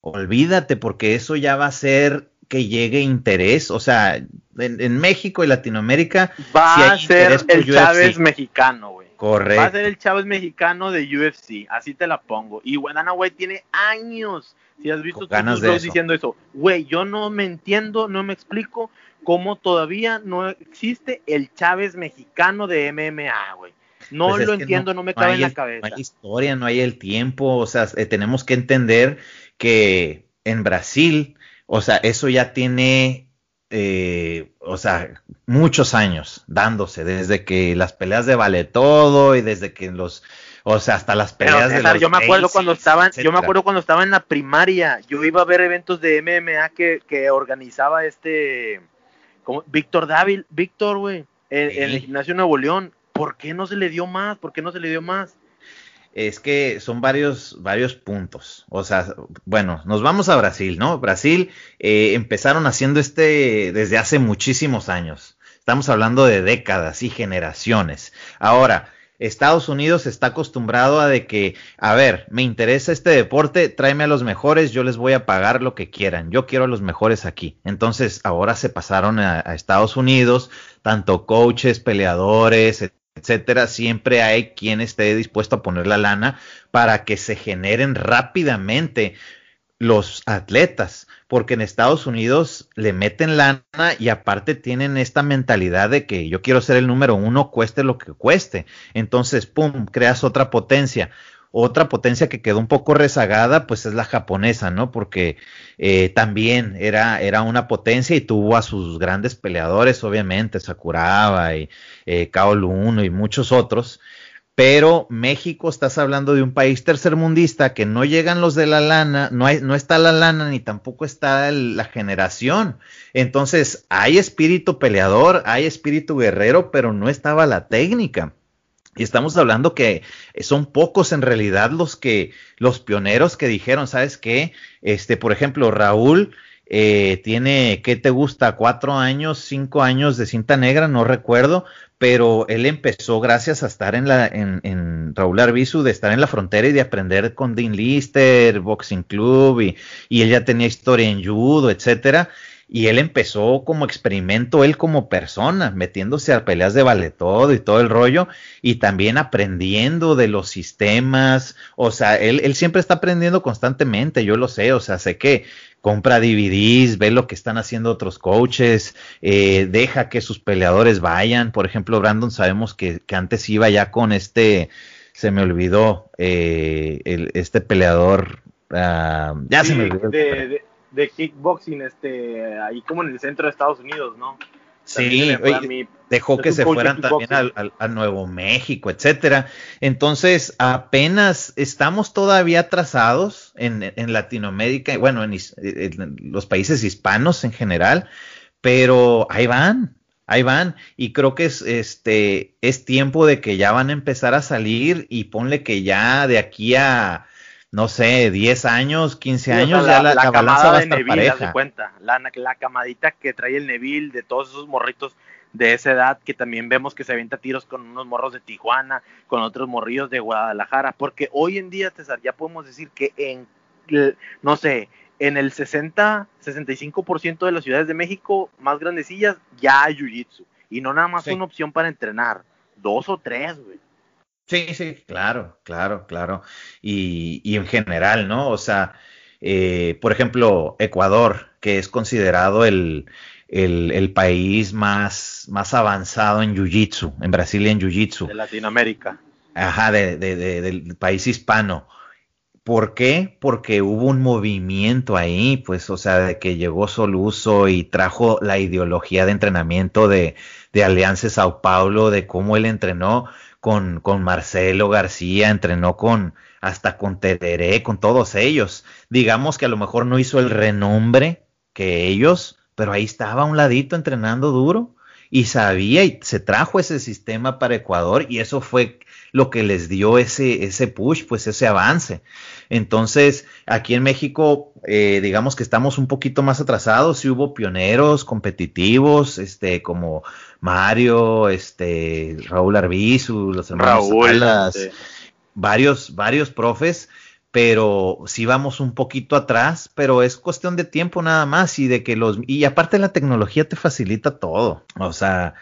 olvídate, porque eso ya va a ser que llegue interés. O sea, en, México y Latinoamérica va a ser el Chávez mexicano, güey. Correcto. Va a ser el Chávez mexicano de UFC, así te la pongo. Y Dana güey, tiene años. Si has visto tus diciendo eso, güey, yo no me entiendo, no me explico cómo todavía no existe el Chávez mexicano de MMA, güey. No pues lo entiendo, no, me cabe en la cabeza. No hay historia, no hay el tiempo, o sea, eh, tenemos que entender que en Brasil, o sea, eso ya tiene, eh, o sea, muchos años dándose, desde que las peleas de vale todo y desde que los, o sea, hasta las peleas de los yo me acuerdo cuando estaban, yo me acuerdo cuando estaba en la primaria, yo iba a ver eventos de MMA que, que organizaba este como Víctor Dávil, Víctor, güey, en, el gimnasio Nuevo León. ¿Por qué no se le dio más? ¿Por qué no se le dio más? Es que son varios, varios puntos. O sea, bueno, nos vamos a Brasil, ¿no? Brasil eh, empezaron haciendo este desde hace muchísimos años. Estamos hablando de décadas y generaciones. Ahora, Estados Unidos está acostumbrado a de que, a ver, me interesa este deporte, tráeme a los mejores, yo les voy a pagar lo que quieran, yo quiero a los mejores aquí. Entonces, ahora se pasaron a, Estados Unidos, tanto coaches, peleadores, etcétera, siempre hay quien esté dispuesto a poner la lana para que se generen rápidamente los atletas porque en Estados Unidos le meten lana y aparte tienen esta mentalidad de que yo quiero ser el número uno, cueste lo que cueste. Entonces, ¡pum!, creas otra potencia. Otra potencia que quedó un poco rezagada, pues es la japonesa, ¿no? Porque eh, también era, era una potencia y tuvo a sus grandes peleadores, obviamente, Sakuraba y eh, Kaolu y muchos otros pero México estás hablando de un país tercermundista que no llegan los de la lana, no, no está la lana ni tampoco está la generación. Entonces hay espíritu peleador, hay espíritu guerrero, pero no estaba la técnica. Y estamos hablando que son pocos en realidad los que, los pioneros que dijeron, ¿sabes qué? Este, por ejemplo, Raúl eh, tiene, ¿qué te gusta? Cuatro años, cinco años de cinta negra, no recuerdo, pero él empezó gracias a estar en la en, en Raúl Arbizu, de estar en la frontera y de aprender con Dean Lister, Boxing Club, y, y él ya tenía historia en judo, etcétera, y él empezó como experimento, él como persona, metiéndose a peleas de vale todo y todo el rollo, y también aprendiendo de los sistemas, o sea, él, él siempre está aprendiendo constantemente, yo lo sé, o sea, sé que compra DVDs, ve lo que están haciendo otros coaches, eh, deja que sus peleadores vayan. Por ejemplo, Brandon sabemos que, antes iba ya con este, se me olvidó, eh, este peleador, ah, ya se me olvidó. De, de, kickboxing, este, ahí como en el centro de Estados Unidos, ¿no? Sí, dejó que se fueran también al, Nuevo México, etcétera. Entonces, apenas estamos todavía atrasados en, Latinoamérica, bueno, en, los países hispanos en general, pero ahí van, ahí van. Y creo que es, este, es tiempo de que ya van a empezar a salir y ponle que ya de aquí a no sé, 10 años, 15 años, ya la, balanza va a estar pareja. cuenta, la, la, camadita que trae el Neville de todos esos morritos de esa edad que también vemos que se avienta tiros con unos morros de Tijuana, con otros morrillos de Guadalajara, porque hoy en día, César, ya podemos decir que en, no sé, en el 60, 65% de las ciudades de México más grandecillas ya hay Jiu-Jitsu, y no nada más una opción para entrenar, dos o tres, güey. Sí, sí, claro, claro, claro. Y, y en general, ¿no? O sea, eh, por ejemplo, Ecuador, que es considerado el, el, país más, más avanzado en Jiu-Jitsu, en Brasil y en Jiu-Jitsu. De Latinoamérica. Ajá, de, de, del país hispano. ¿Por qué? Porque hubo un movimiento ahí, pues, o sea, de que llegó Soluso y trajo la ideología de entrenamiento de, de Alianza Sao Paulo, de cómo él entrenó con, con Marcelo García, entrenó con hasta con Tederé, con todos ellos. Digamos que a lo mejor no hizo el renombre que ellos, pero ahí estaba a un ladito entrenando duro y sabía y se trajo ese sistema para Ecuador y eso fue lo que les dio ese, ese push, pues ese avance. Entonces, aquí en México, eh, digamos que estamos un poquito más atrasados, sí hubo pioneros competitivos, este, como Mario, este, Raúl Arbizu, los hermanos Raúl, varios, varios profes, pero sí vamos un poquito atrás, pero es cuestión de tiempo nada más y de que los, y aparte la tecnología te facilita todo, o sea,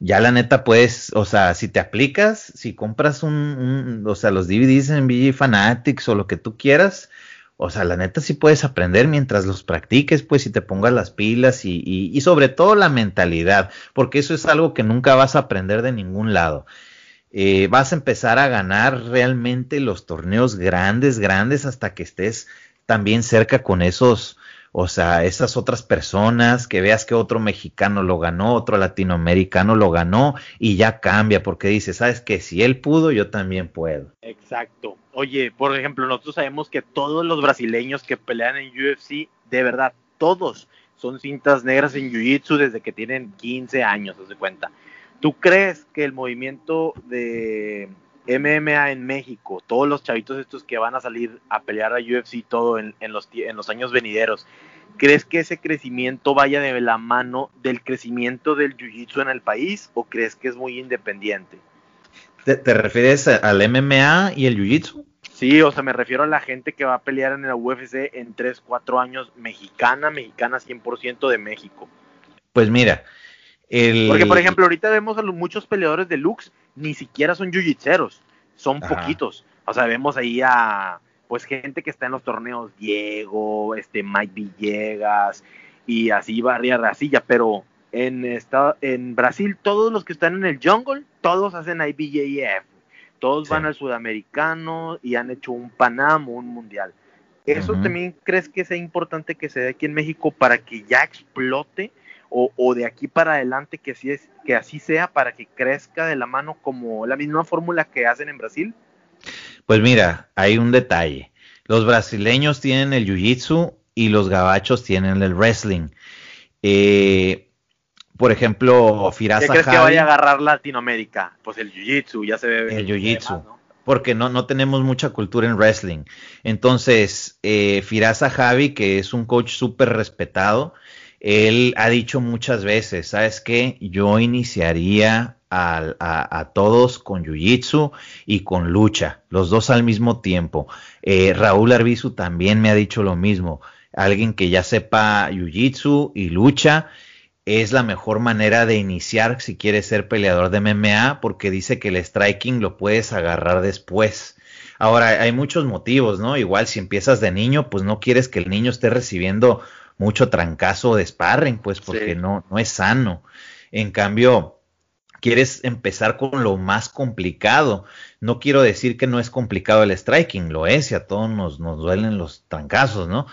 ya la neta puedes, o sea, si te aplicas, si compras un, o sea, los DVDs en VG Fanatics o lo que tú quieras, o sea, la neta sí puedes aprender mientras los practiques, pues, si te pongas las pilas y, y, y sobre todo la mentalidad, porque eso es algo que nunca vas a aprender de ningún lado. Eh, vas a empezar a ganar realmente los torneos grandes, grandes, hasta que estés también cerca con esos, o sea, esas otras personas, que veas que otro mexicano lo ganó, otro latinoamericano lo ganó y ya cambia porque dice, sabes que si él pudo, yo también puedo. Exacto. Oye, por ejemplo, nosotros sabemos que todos los brasileños que pelean en UFC, de verdad, todos son cintas negras en Jiu-Jitsu desde que tienen 15 años, se cuenta. ¿Tú crees que el movimiento de MMA en México, todos los chavitos estos que van a salir a pelear a UFC todo en, los, en los años venideros, ¿crees que ese crecimiento vaya de la mano del crecimiento del Jiu-Jitsu en el país o crees que es muy independiente? ¿Te, refieres al MMA y el Jiu-Jitsu? Sí, o sea, me refiero a la gente que va a pelear en la UFC en 3, 4 años, mexicana, mexicana 100% de México. Pues mira, Porque, por ejemplo, ahorita vemos a los muchos peleadores de Lux, ni siquiera son jiu-jitseros son poquitos. O sea, vemos ahí a pues gente que está en los torneos, Diego, este Mike Villegas y así Barria Racilla, pero en esta, en Brasil todos los que están en el jungle, todos hacen IBJF. Todos van al sudamericano y han hecho un Panam o un mundial. ¿Eso también crees que sea importante que se dé aquí en México para que ya explote o, de aquí para adelante que así, es, que así sea para que crezca de la mano como la misma fórmula que hacen en Brasil? Pues mira, hay un detalle. Los brasileños tienen el jiu-jitsu y los gabachos tienen el wrestling. Eh, por ejemplo, Firasa ¿Qué crees que vaya a agarrar Latinoamérica? Pues el jiu-jitsu, ya se ve. El jiu-jitsu. Porque no, no tenemos mucha cultura en wrestling. Entonces, eh, Firasa Javi, que es un coach súper respetado, él ha dicho muchas veces, ¿sabes qué? Yo iniciaría a, todos con Jiu-Jitsu y con lucha, los dos al mismo tiempo. Eh, Raúl Arbizu también me ha dicho lo mismo. Alguien que ya sepa Jiu-Jitsu y lucha es la mejor manera de iniciar si quieres ser peleador de MMA porque dice que el striking lo puedes agarrar después. Ahora, hay muchos motivos, ¿no? Igual si empiezas de niño, pues no quieres que el niño esté recibiendo mucho trancazo de sparring, pues porque no, no es sano. En cambio, quieres empezar con lo más complicado. No quiero decir que no es complicado el striking, lo es, y a todos nos, nos duelen los trancazos, ¿no?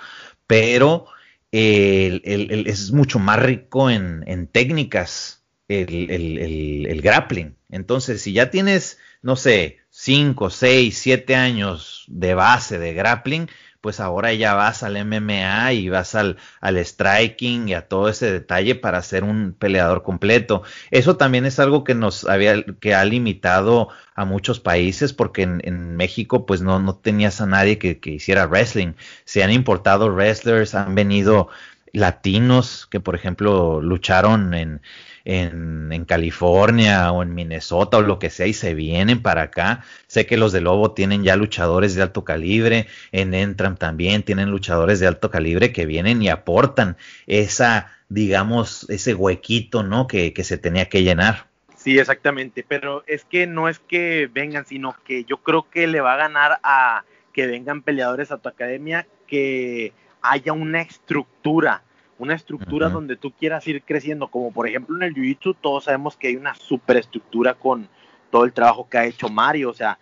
Pero es mucho más rico en, en técnicas el, grappling. Entonces, si ya tienes, no sé, 5, 6, 7 años de base de grappling, pues ahora ya vas al MMA y vas al, al striking y a todo ese detalle para ser un peleador completo. Eso también es algo que nos había, que ha limitado a muchos países, porque en, México, pues no, no tenías a nadie que, que hiciera wrestling. Se han importado wrestlers, han venido latinos que, por ejemplo, lucharon en, en, California o en Minnesota o lo que sea y se vienen para acá. Sé que los de Lobo tienen ya luchadores de alto calibre, en Entram también tienen luchadores de alto calibre que vienen y aportan esa, digamos, ese huequito, ¿no? Que, que se tenía que llenar. Sí, exactamente, pero es que no es que vengan, sino que yo creo que le va a ganar a que vengan peleadores a tu academia, que haya una estructura, una estructura donde tú quieras ir creciendo, como por ejemplo en el Jiu-Jitsu todos sabemos que hay una superestructura con todo el trabajo que ha hecho Mario, o sea,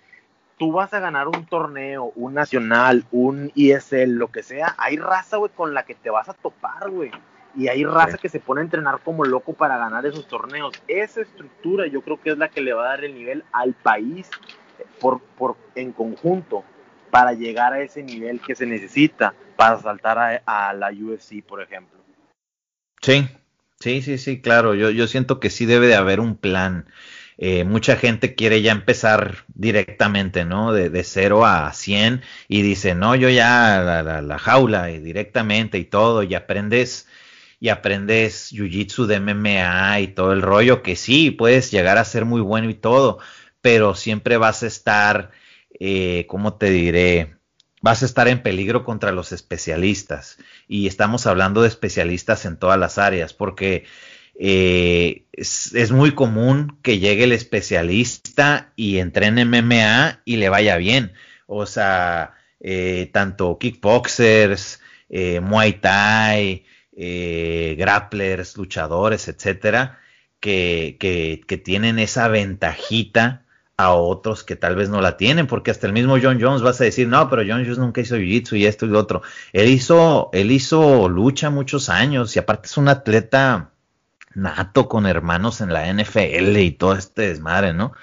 tú vas a ganar un torneo, un nacional, un ISL, lo que sea, hay raza, güey, con la que te vas a topar, güey. Y hay raza que se pone a entrenar como loco para ganar esos torneos. Esa estructura yo creo que es la que le va a dar el nivel al país por, por, en conjunto para llegar a ese nivel que se necesita para saltar a, a la UFC, por ejemplo. Sí, sí, sí, sí, claro. Yo, yo siento que sí debe de haber un plan. Eh, mucha gente quiere ya empezar directamente, ¿no? De, de 0 a 100 y dice, no, yo ya la, la, jaula y directamente y todo, y aprendes, y aprendes jiu-jitsu de MMA y todo el rollo, que sí, puedes llegar a ser muy bueno y todo, pero siempre vas a estar, eh, ¿cómo te diré? Vas a estar en peligro contra los especialistas. Y estamos hablando de especialistas en todas las áreas, porque eh, es, muy común que llegue el especialista y entrene MMA y le vaya bien. O sea, eh, tanto kickboxers, eh, muay thai, grapplers, luchadores, etcétera, que, que, que tienen esa ventajita a otros que tal vez no la tienen, porque hasta el mismo John Jones vas a decir, no, pero John Jones nunca hizo jiu-jitsu y esto y lo otro. Él hizo, él hizo lucha muchos años y aparte es un atleta nato con hermanos en la NFL y todo este desmadre, ¿no?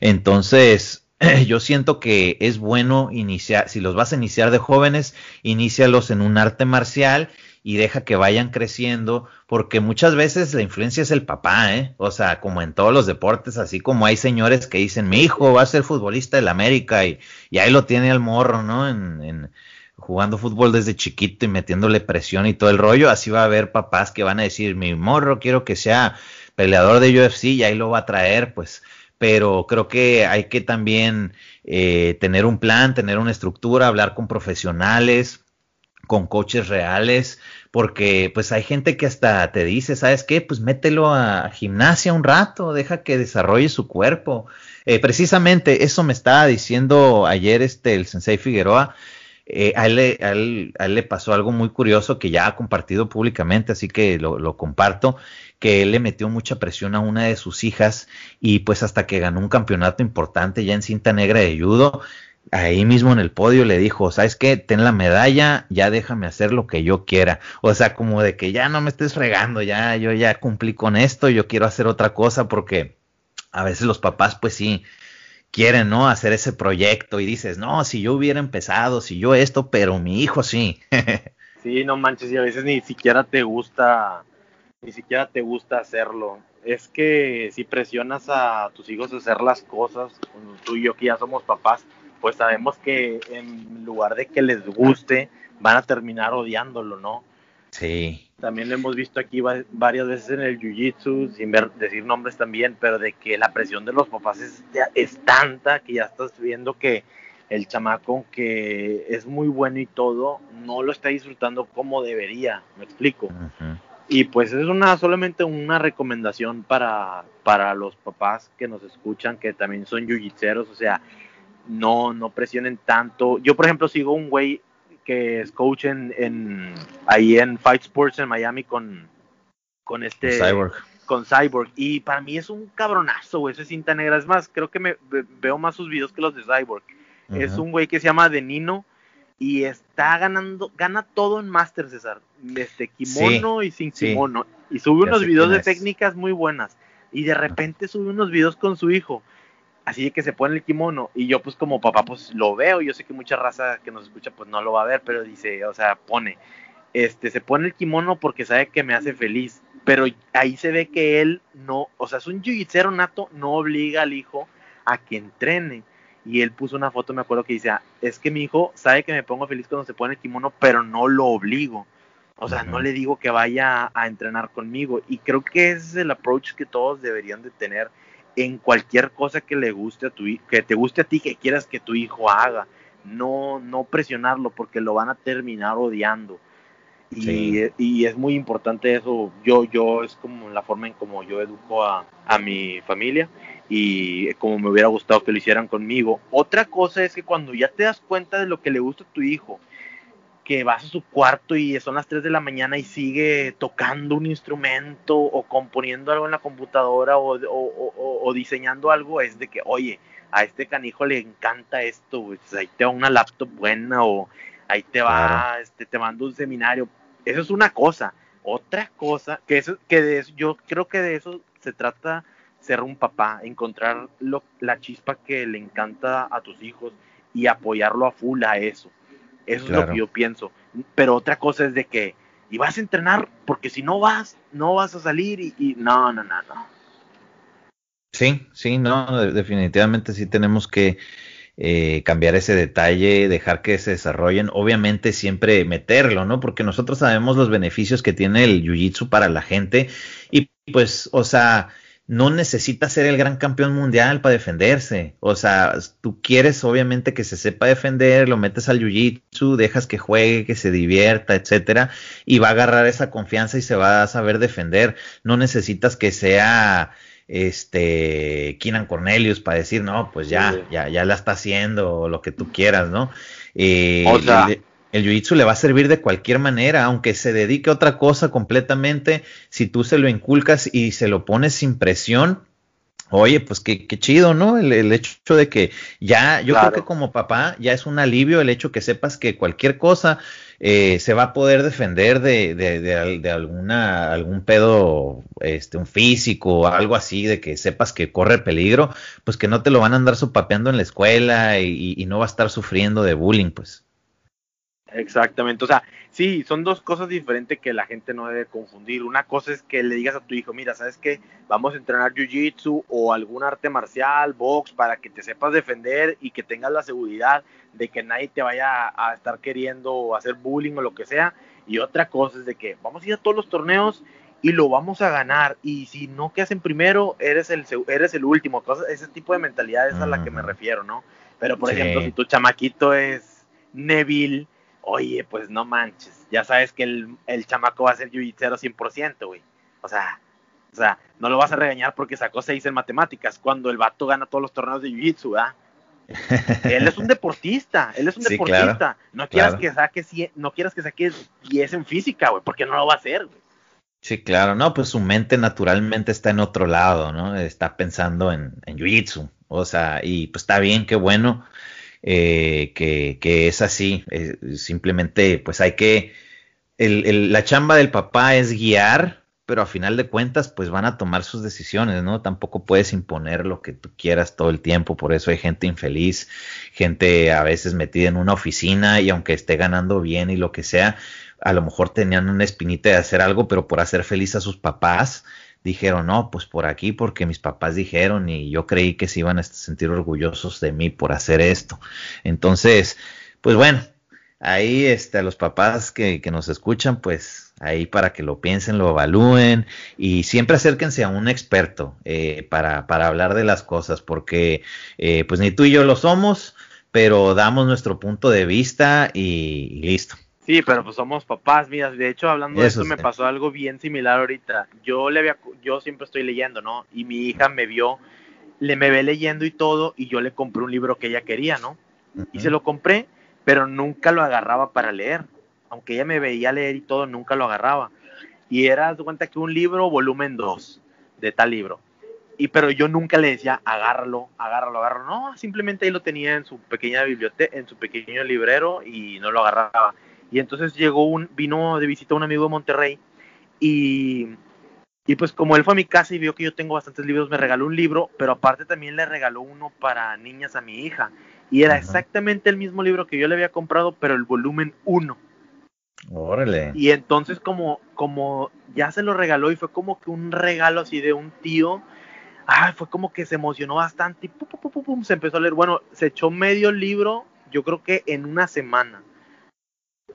Entonces, yo siento que es bueno iniciar, si los vas a iniciar de jóvenes, inícialos en un arte marcial y deja que vayan creciendo, porque muchas veces la influencia es el papá, ¿eh? O sea, como en todos los deportes, así como hay señores que dicen, mi hijo va a ser futbolista del América y, y ahí lo tiene al morro, ¿no? En, en, jugando fútbol desde chiquito y metiéndole presión y todo el rollo, así va a haber papás que van a decir, mi morro quiero que sea peleador de UFC y ahí lo va a traer, pues pero creo que hay que también eh, tener un plan, tener una estructura, hablar con profesionales, con coaches reales, porque pues hay gente que hasta te dice, ¿sabes qué? Pues mételo a gimnasia un rato, deja que desarrolle su cuerpo. Eh, precisamente eso me estaba diciendo ayer este el Sensei Figueroa. Eh, a, él, le pasó algo muy curioso que ya ha compartido públicamente, así que lo, lo comparto, que él le metió mucha presión a una de sus hijas y pues hasta que ganó un campeonato importante ya en cinta negra de judo, ahí mismo en el podio le dijo, ¿sabes qué? Ten la medalla, ya déjame hacer lo que yo quiera. O sea, como de que ya no me estés fregando, ya yo ya cumplí con esto, yo quiero hacer otra cosa porque a veces los papás pues sí quieren, ¿no? Hacer ese proyecto y dices, no, si yo hubiera empezado, si yo esto, pero mi hijo sí. sí, no manches, y a veces ni siquiera te gusta, ni siquiera te gusta hacerlo. Es que si presionas a tus hijos a hacer las cosas, tú y yo que ya somos papás, pues sabemos que en lugar de que les guste, van a terminar odiándolo, ¿no? Sí. También lo hemos visto aquí varias veces en el Jiu-Jitsu, sin decir nombres también, pero de que la presión de los papás es, es tanta que ya estás viendo que el chamaco, que es muy bueno y todo, no lo está disfrutando como debería, me explico. Y pues es una solamente una recomendación para, para los papás que nos escuchan, que también son jiu-jitseros, o sea, no, no presionen tanto. Yo, por ejemplo, sigo un güey que es coach en, ahí en Fight Sports en Miami con, con este... Cyborg. Con Cyborg. Y para mí es un cabronazo, güey, ese cinta negra. Es más, creo que me veo más sus videos que los de Cyborg. Es un güey que se llama Denino y está ganando, gana todo en Master, César. Este kimono y sin kimono. Y sube unos videos de técnicas muy buenas. Y de repente sube unos videos con su hijo. Así de que se pone el kimono. Y yo, pues, como papá, pues lo veo. Yo sé que mucha raza que nos escucha, pues no lo va a ver. Pero dice, o sea, pone. Este, se pone el kimono porque sabe que me hace feliz. Pero ahí se ve que él no, o sea, es un jiu nato, no obliga al hijo a que entrene y él puso una foto, me acuerdo que dice, es que mi hijo sabe que me pongo feliz cuando se pone el kimono, pero no lo obligo. O sea, no le digo que vaya a entrenar conmigo. Y creo que ese es el approach que todos deberían de tener en cualquier cosa que le guste a tu que te guste a ti, que quieras que tu hijo haga. No, no presionarlo porque lo van a terminar odiando. Y, y, es muy importante eso. Yo, yo es como la forma en como yo educo a, a mi familia y como me hubiera gustado que lo hicieran conmigo. Otra cosa es que cuando ya te das cuenta de lo que le gusta a tu hijo, que vas a su cuarto y son las 3 de la mañana y sigue tocando un instrumento o componiendo algo en la computadora o, diseñando algo, es de que, oye, a este canijo le encanta esto, pues ahí te va una laptop buena o ahí te va, este, te mando un seminario. Eso es una cosa. Otra cosa, que, eso, que de eso, yo creo que de eso se trata ser un papá, encontrar lo, la chispa que le encanta a tus hijos y apoyarlo a full a eso. Eso es lo que yo pienso. Pero otra cosa es de que, y vas a entrenar, porque si no vas, no vas a salir y, no, no, no, no. Sí, sí, no, definitivamente sí tenemos que eh, cambiar ese detalle, dejar que se desarrollen, obviamente siempre meterlo, ¿no? Porque nosotros sabemos los beneficios que tiene el Jiu-Jitsu para la gente y pues, o sea, no necesita ser el gran campeón mundial para defenderse. O sea, tú quieres obviamente que se sepa defender, lo metes al jiu-jitsu, dejas que juegue, que se divierta, etcétera, y va a agarrar esa confianza y se va a saber defender. No necesitas que sea este Keenan Cornelius para decir, no, pues ya, ya, ya la está haciendo, lo que tú quieras, ¿no? Eh, o sea, el jiu-jitsu le va a servir de cualquier manera, aunque se dedique a otra cosa completamente, si tú se lo inculcas y se lo pones sin presión, oye, pues qué, qué chido, ¿no? El, hecho de que ya, yo creo que como papá ya es un alivio el hecho que sepas que cualquier cosa eh, se va a poder defender de, de, de, alguna, algún pedo, este, un físico o algo así, de que sepas que corre peligro, pues que no te lo van a andar sopapeando en la escuela y, y no va a estar sufriendo de bullying, pues. Exactamente, o sea, sí, son dos cosas diferentes que la gente no debe confundir. Una cosa es que le digas a tu hijo, mira, ¿sabes qué? Vamos a entrenar jiu-jitsu o algún arte marcial, box, para que te sepas defender y que tengas la seguridad de que nadie te vaya a estar queriendo hacer bullying o lo que sea. Y otra cosa es de que vamos a ir a todos los torneos y lo vamos a ganar. Y si no quedas en primero, eres el, eres el último. ese tipo de mentalidad es a la que me refiero, ¿no? Pero, por ejemplo, si tu chamaquito es Neville oye, pues no manches, ya sabes que el, el chamaco va a ser jiu 100%, güey. O sea, o sea, no lo vas a regañar porque sacó 6 en matemáticas, cuando el vato gana todos los torneos de jiu-jitsu, ¿ah? él es un deportista, él es un deportista. no quieras que saque no quieras que saque 10 en física, güey, porque no lo va a hacer, güey. Sí, claro, no, pues su mente naturalmente está en otro lado, ¿no? Está pensando en, en jiu-jitsu. O sea, y pues está bien, qué bueno eh, que, es así. Eh, simplemente, pues hay que. la chamba del papá es guiar, pero a final de cuentas, pues van a tomar sus decisiones, ¿no? Tampoco puedes imponer lo que tú quieras todo el tiempo, por eso hay gente infeliz, gente a veces metida en una oficina y aunque esté ganando bien y lo que sea, a lo mejor tenían una espinita de hacer algo, pero por hacer feliz a sus papás, dijeron, no, pues por aquí, porque mis papás dijeron y yo creí que se iban a sentir orgullosos de mí por hacer esto. Entonces, pues bueno, ahí este, los papás que, que nos escuchan, pues ahí para que lo piensen, lo evalúen y siempre acérquense a un experto eh, para, para, hablar de las cosas, porque eh, pues ni tú y yo lo somos, pero damos nuestro punto de vista y listo. Sí, pero pues somos papás, mira, de hecho hablando de eso me pasó algo bien similar ahorita. Yo le había, yo siempre estoy leyendo, ¿no? Y mi hija me vio, le me ve leyendo y todo, y yo le compré un libro que ella quería, ¿no? Y se lo compré, pero nunca lo agarraba para leer. Aunque ella me veía leer y todo, nunca lo agarraba. Y era, de cuenta que un libro, volumen 2, de tal libro. y pero yo nunca le decía, agárralo, agárralo, agárralo. No, simplemente ahí lo tenía en su pequeña biblioteca, en su pequeño librero y no lo agarraba. Y entonces llegó un, vino de visita un amigo de Monterrey y, y pues como él fue a mi casa y vio que yo tengo bastantes libros, me regaló un libro, pero aparte también le regaló uno para niñas a mi hija. Y era exactamente el mismo libro que yo le había comprado, pero el volumen 1. Órale. Y entonces como, como ya se lo regaló y fue como que un regalo así de un tío, ay, fue como que se emocionó bastante y pum, pum, pum, se empezó a leer. Bueno, se echó medio libro, yo creo que en una semana.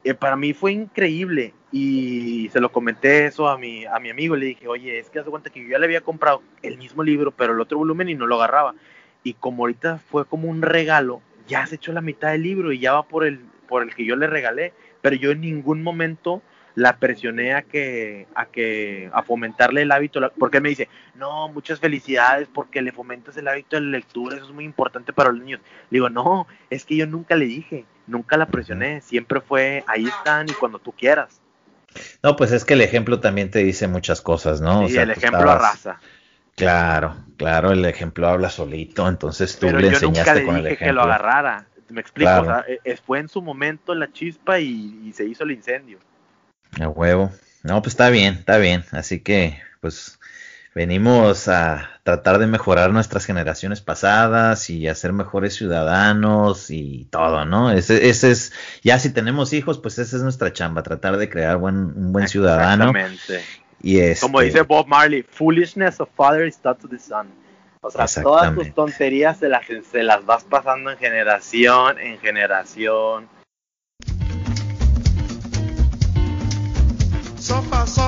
Eh, para mí fue increíble y se lo comenté eso a mi, a mi amigo. Le dije, oye, es que hace cuenta que yo ya le había comprado el mismo libro, pero el otro volumen y no lo agarraba. Y como ahorita fue como un regalo, ya se echó la mitad del libro y ya va por el, por el que yo le regalé. Pero yo en ningún momento la presioné a que, a que, a fomentarle el hábito, porque me dice, no, muchas felicidades porque le fomentas el hábito de la lectura, eso es muy importante para los niños. Le digo, no, es que yo nunca le dije, nunca la presioné, siempre fue, ahí están y cuando tú quieras. No, pues es que el ejemplo también te dice muchas cosas, ¿no? Sí, el ejemplo arrasa. Claro, claro, el ejemplo habla solito, entonces tú le enseñaste con el ejemplo. que lo agarrara, me explico, o sea, e, fue en su momento la chispa y se hizo el incendio. A huevo. No, pues está bien, está bien. Así que, pues, venimos a tratar de mejorar nuestras generaciones pasadas y a ser mejores ciudadanos y todo, ¿no? Ese, ese es, ya si tenemos hijos, pues esa es nuestra chamba, tratar de crear buen, un buen ciudadano. Exactamente. Y este, Como dice Bob Marley, foolishness of father is taught to the son. O sea, todas tus tonterías se las, se las vas pasando en generación, en generación,